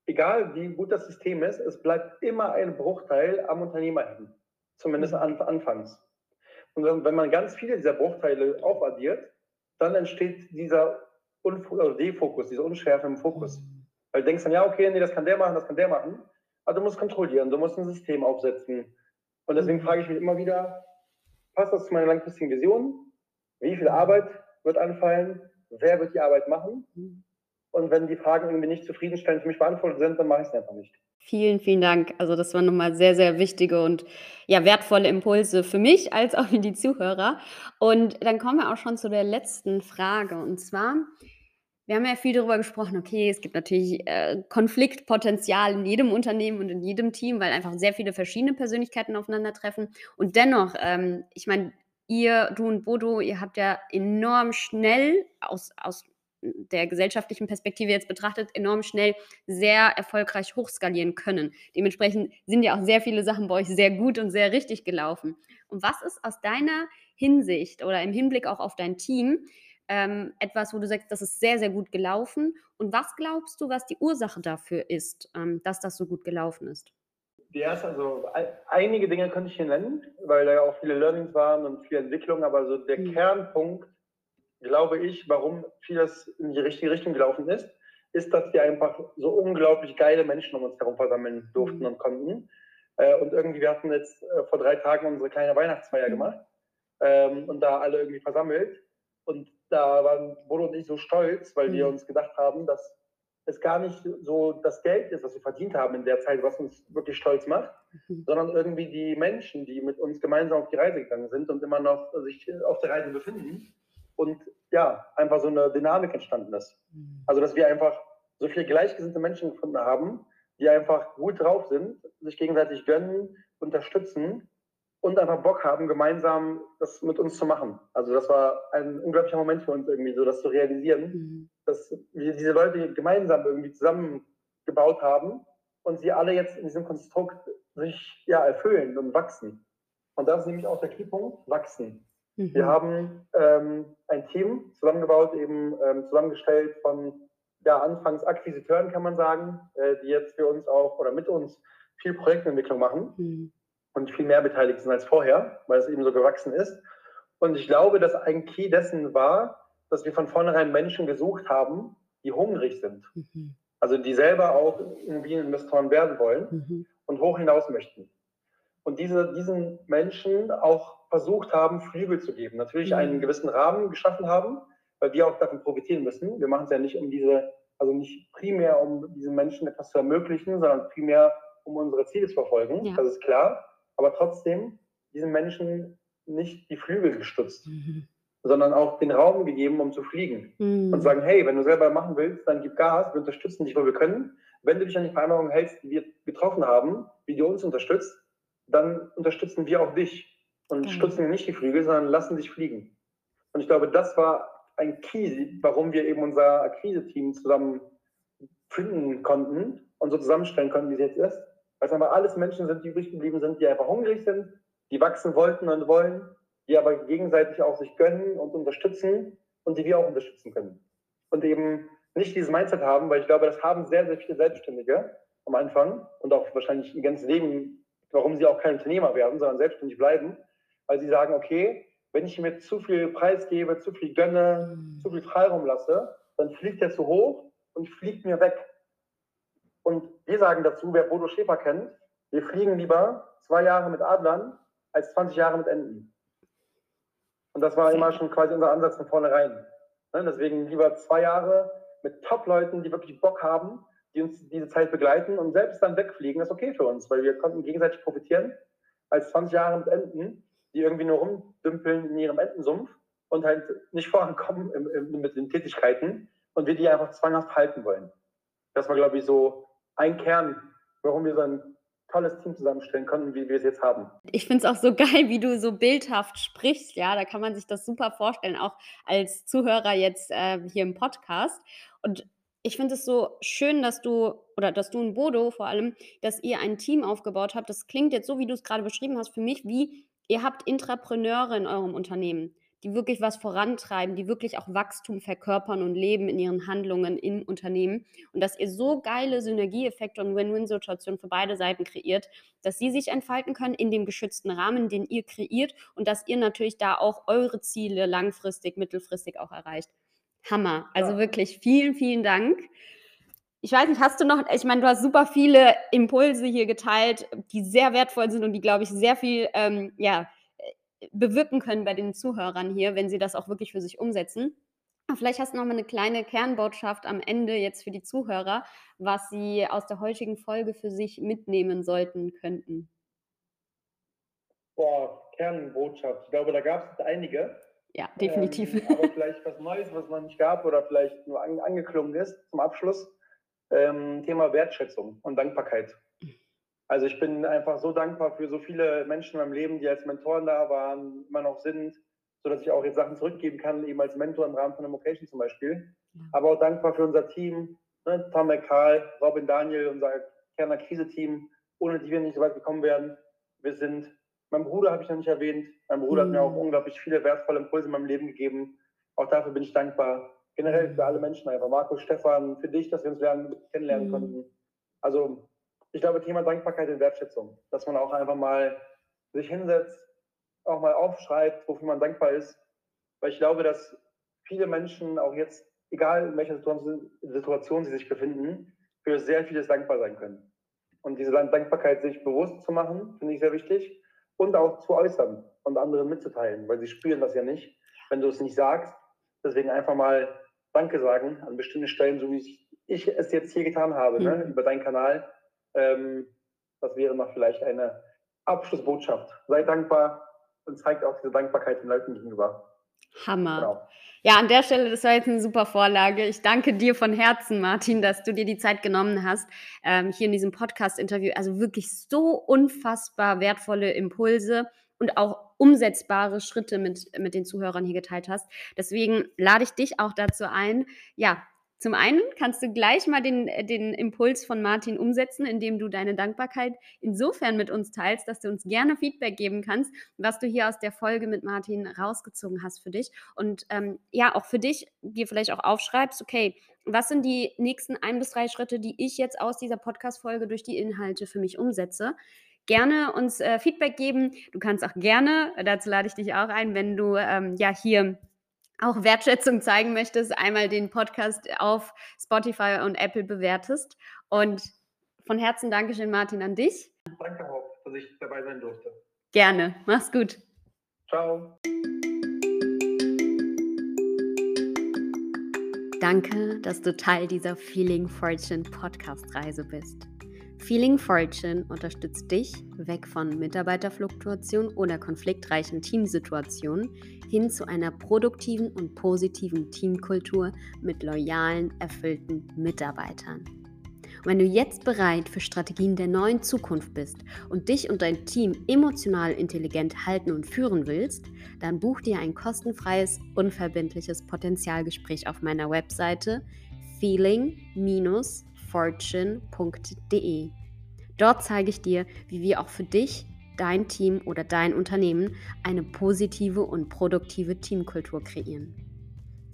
egal, wie gut das System ist, es bleibt immer ein Bruchteil am Unternehmer hängen, zumindest Mhm. an anfangs. Und wenn man ganz viele dieser Bruchteile aufaddiert, dann entsteht dieser Unfo oder Defokus, diese Unschärfe im Fokus. Mhm. Weil du denkst dann: „Ja, okay, ne, das kann der machen, das kann der machen.“ Aber du musst kontrollieren, du musst 'n System aufsetzen. Und deswegen Mhm. frage ich mich immer wieder: „Passt das zu meiner langfristigen Vision? Wie viel. Arbeit wird anfallen? Wer wird die Arbeit machen?“ Mhm. Und wenn die Fragen irgendwie nicht zufriedenstellend für mich beantwortet sind, dann mache ich's einfach nicht. Vielen, vielen Dank. Also, das waren noch mal sehr, sehr wichtige und, ja, wertvolle Impulse für mich als auch für die Zuhörer. Und dann kommen wir auch schon zu der letzten Frage. Und zwar, wir haben ja viel darüber gesprochen, okay, es gibt natürlich, äh, Konfliktpotenzial in jedem Unternehmen und in jedem Team, weil einfach sehr viele verschiedene Persönlichkeiten aufeinandertreffen. Und dennoch, ähm, ich meine, ihr, du und Bodo, ihr habt ja enorm schnell aus aus der gesellschaftlichen Perspektive jetzt betrachtet, enorm schnell sehr erfolgreich hochskalieren können. Dementsprechend sind ja auch sehr viele Sachen bei euch sehr gut und sehr richtig gelaufen. Und was ist aus deiner Hinsicht oder im Hinblick auch auf dein Team, ähm, etwas, wo du sagst, das ist sehr, sehr gut gelaufen? Und was glaubst du, was die Ursache dafür ist, ähm, dass das so gut gelaufen ist? Die erste, also einige Dinge könnte ich hier nennen, weil da ja auch viele Learnings waren und viele Entwicklungen, aber so der mhm. Kernpunkt, glaube ich, warum vieles in die richtige Richtung gelaufen ist, ist, dass wir einfach so unglaublich geile Menschen um uns herum versammeln durften mhm. und konnten. Äh, und irgendwie, wir hatten jetzt äh, vor drei Tagen unsere kleine Weihnachtsfeier mhm. gemacht ähm, und da alle irgendwie versammelt. Und da waren Bodo und ich so stolz, weil mhm. wir uns gedacht haben, dass es gar nicht so das Geld ist, was wir verdient haben in der Zeit, was uns wirklich stolz macht, mhm. sondern irgendwie die Menschen, die mit uns gemeinsam auf die Reise gegangen sind und immer noch sich auf der Reise befinden. Und ja, einfach so eine Dynamik entstanden ist. Mhm. Also, dass wir einfach so viele gleichgesinnte Menschen gefunden haben, die einfach gut drauf sind, sich gegenseitig gönnen, unterstützen und einfach Bock haben, gemeinsam das mit uns zu machen. Also das war ein unglaublicher Moment für uns irgendwie, so das zu realisieren, mhm. dass wir diese Leute gemeinsam irgendwie zusammengebaut haben und sie alle jetzt in diesem Konstrukt sich ja erfüllen und wachsen. Und das ist nämlich auch der Keypunkt, wachsen. Mhm. Wir haben ähm, ein Team zusammengebaut, eben ähm, zusammengestellt von ja, anfangs Akquisiteuren, kann man sagen, äh, die jetzt für uns auch oder mit uns viel Projektentwicklung machen mhm. und viel mehr beteiligt sind als vorher, weil es eben so gewachsen ist. Und ich glaube, dass ein Key dessen war, dass wir von vornherein Menschen gesucht haben, die hungrig sind. Mhm. Also die selber auch irgendwie Investoren werden wollen mhm. und hoch hinaus möchten. Und diese, diesen Menschen auch versucht haben, Flügel zu geben. Natürlich einen mhm. gewissen Rahmen geschaffen haben, weil wir auch davon profitieren müssen. Wir machen es ja nicht um diese, also nicht primär um diesen Menschen etwas zu ermöglichen, sondern primär um unsere Ziele zu verfolgen. Ja. Das ist klar. Aber trotzdem diesen Menschen nicht die Flügel gestützt, mhm. sondern auch den Raum gegeben, um zu fliegen. Mhm. Und sagen, hey, wenn du selber machen willst, dann gib Gas, wir unterstützen dich, wo wir können. Wenn du dich an die Vereinbarungen hältst, die wir getroffen haben, wie du uns unterstützt, dann unterstützen wir auch dich und mhm. stutzen nicht die Flügel, sondern lassen dich fliegen. Und ich glaube, das war ein Key, warum wir eben unser Akquise-Team zusammen finden konnten und so zusammenstellen konnten, wie es jetzt ist. Weil es einfach alles Menschen sind, die übrig geblieben sind, die einfach hungrig sind, die wachsen wollten und wollen, die aber gegenseitig auch sich gönnen und unterstützen und die wir auch unterstützen können. Und eben nicht dieses Mindset haben, weil ich glaube, das haben sehr, sehr viele Selbstständige am Anfang und auch wahrscheinlich ihr ganzes Leben, warum sie auch kein Unternehmer werden, sondern selbstständig bleiben, weil sie sagen, okay, wenn ich mir zu viel Preis gebe, zu viel gönne, mhm. zu viel Freiraum lasse, dann fliegt er zu hoch und fliegt mir weg. Und wir sagen dazu, wer Bodo Schäfer kennt, wir fliegen lieber zwei Jahre mit Adlern als 20 Jahre mit Enten. Und das war immer schon quasi unser Ansatz von vornherein. Ne, deswegen lieber zwei Jahre mit Top-Leuten, die wirklich Bock haben, die uns diese Zeit begleiten und selbst dann wegfliegen, ist okay für uns, weil wir konnten gegenseitig profitieren, als 20 Jahre mit Enten, die irgendwie nur rumdümpeln in ihrem Entensumpf und halt nicht vorankommen im, im, mit den Tätigkeiten und wir die einfach zwanghaft halten wollen. Das war, glaube ich, so ein Kern, warum wir so ein tolles Team zusammenstellen konnten, wie wir es jetzt haben. Ich finde es auch so geil, wie du so bildhaft sprichst. Ja, da kann man sich das super vorstellen, auch als Zuhörer jetzt äh, hier im Podcast. Und ich finde es so schön, dass du oder dass du und Bodo vor allem, dass ihr ein Team aufgebaut habt. Das klingt jetzt so, wie du es gerade beschrieben hast, für mich wie Ihr habt Intrapreneure in eurem Unternehmen, die wirklich was vorantreiben, die wirklich auch Wachstum verkörpern und leben in ihren Handlungen im Unternehmen. Und dass ihr so geile Synergieeffekte und Win-Win-Situationen für beide Seiten kreiert, dass sie sich entfalten können in dem geschützten Rahmen, den ihr kreiert und dass ihr natürlich da auch eure Ziele langfristig, mittelfristig auch erreicht. Hammer. Also ja. wirklich vielen, vielen Dank ich weiß nicht, hast du noch, ich meine, du hast super viele Impulse hier geteilt, die sehr wertvoll sind und die, glaube ich, sehr viel ähm, ja, bewirken können bei den Zuhörern hier, wenn sie das auch wirklich für sich umsetzen. Vielleicht hast du noch mal eine kleine Kernbotschaft am Ende jetzt für die Zuhörer, was sie aus der heutigen Folge für sich mitnehmen sollten könnten. Boah, Kernbotschaft. Ich glaube, da gab es einige. Ja, definitiv. Ähm, aber vielleicht was Neues, was man nicht gab oder vielleicht nur an, angeklungen ist zum Abschluss ähm, Thema Wertschätzung und Dankbarkeit. Also ich bin einfach so dankbar für so viele Menschen in meinem Leben, die als Mentoren da waren, immer noch sind, sodass ich auch jetzt Sachen zurückgeben kann, eben als Mentor im Rahmen von Emocation zum Beispiel. Ja. Aber auch dankbar für unser Team, ne, Tom McCall, Robin Daniel, unser Kerner-Krise-Team, ohne die wir nicht so weit gekommen wären. Wir sind, mein Bruder habe ich noch nicht erwähnt, mein Bruder mhm. hat mir auch mhm. unglaublich viele wertvolle Impulse in meinem Lem gegeben, Auch dafür bin ich dankbar. Generell für alle Menschen einfach. Markus, Stefan, für dich, dass wir uns lernen, kennenlernen mhm. konnten. Also ich glaube, Thema Dankbarkeit und Wertschätzung, dass man auch einfach mal sich hinsetzt, auch mal aufschreibt, wofür man dankbar ist. Weil ich glaube, dass viele Menschen auch jetzt, egal in welcher Situation sie sich befinden, für sehr vieles dankbar sein können. Und diese Dankbarkeit sich bewusst zu machen, finde ich sehr wichtig. Und auch zu äußern und anderen mitzuteilen, weil sie spüren das ja nicht, wenn du es nicht sagst. Deswegen einfach mal Danke sagen an bestimmten Stellen, so wie ich es jetzt hier getan habe, mhm. ne, über deinen Kanal. Ähm, das wäre noch vielleicht eine Abschlussbotschaft. Sei dankbar und zeigt auch diese Dankbarkeit den Leuten gegenüber. Hammer. Genau. Ja, an der Stelle, das war jetzt eine super Vorlage. Ich danke dir von Herzen, Martin, dass du dir die Zeit genommen hast, ähm, hier in diesem Podcast-Interview. Also wirklich so unfassbar wertvolle Impulse und auch umsetzbare Schritte mit, mit den Zuhörern hier geteilt hast. Deswegen lade ich dich auch dazu ein, ja, zum einen kannst du gleich mal den, äh, den Impuls von Martin umsetzen, indem du deine Dankbarkeit insofern mit uns teilst, dass du uns gerne Feedback geben kannst, was du hier aus der Folge mit Martin rausgezogen hast für dich. Und ähm, ja, auch für dich, dir vielleicht auch aufschreibst, okay, was sind die nächsten ein bis drei Schritte, die ich jetzt aus dieser Podcast-Folge durch die Inhalte für mich umsetze? Gerne uns äh, Feedback geben. Du kannst auch gerne, dazu lade ich dich auch ein, wenn du ähm, ja hier auch Wertschätzung zeigen möchtest, einmal den Podcast auf Spotify und Apple bewertest. Und von Herzen Dankeschön, Martin, an dich. Danke auch, dass ich dabei sein durfte. Gerne. Mach's gut. Ciao. Danke, dass du Teil dieser Feeling Fortune Podcast-Reise bist. Feeling Fortune unterstützt dich weg von Mitarbeiterfluktuation oder konfliktreichen Teamsituationen hin zu einer produktiven und positiven Teamkultur mit loyalen, erfüllten Mitarbeitern. Wenn du jetzt bereit für Strategien der neuen Zukunft bist und dich und dein Team emotional intelligent halten und führen willst, dann buch dir ein kostenfreies, unverbindliches Potenzialgespräch auf meiner Webseite feeling-fortune.de. Dort zeige ich dir, wie wir auch für dich, dein Team oder dein Unternehmen eine positive und produktive Teamkultur kreieren.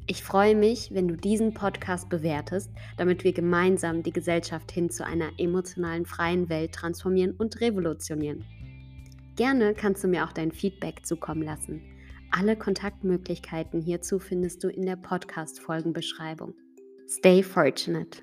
Ich freue mich, wenn du diesen Podcast bewertest, damit wir gemeinsam die Gesellschaft hin zu einer emotionalen freien Welt transformieren und revolutionieren. Gerne kannst du mir auch dein Feedback zukommen lassen. Alle Kontaktmöglichkeiten hierzu findest du in der Podcast-Folgenbeschreibung. Stay fortunate!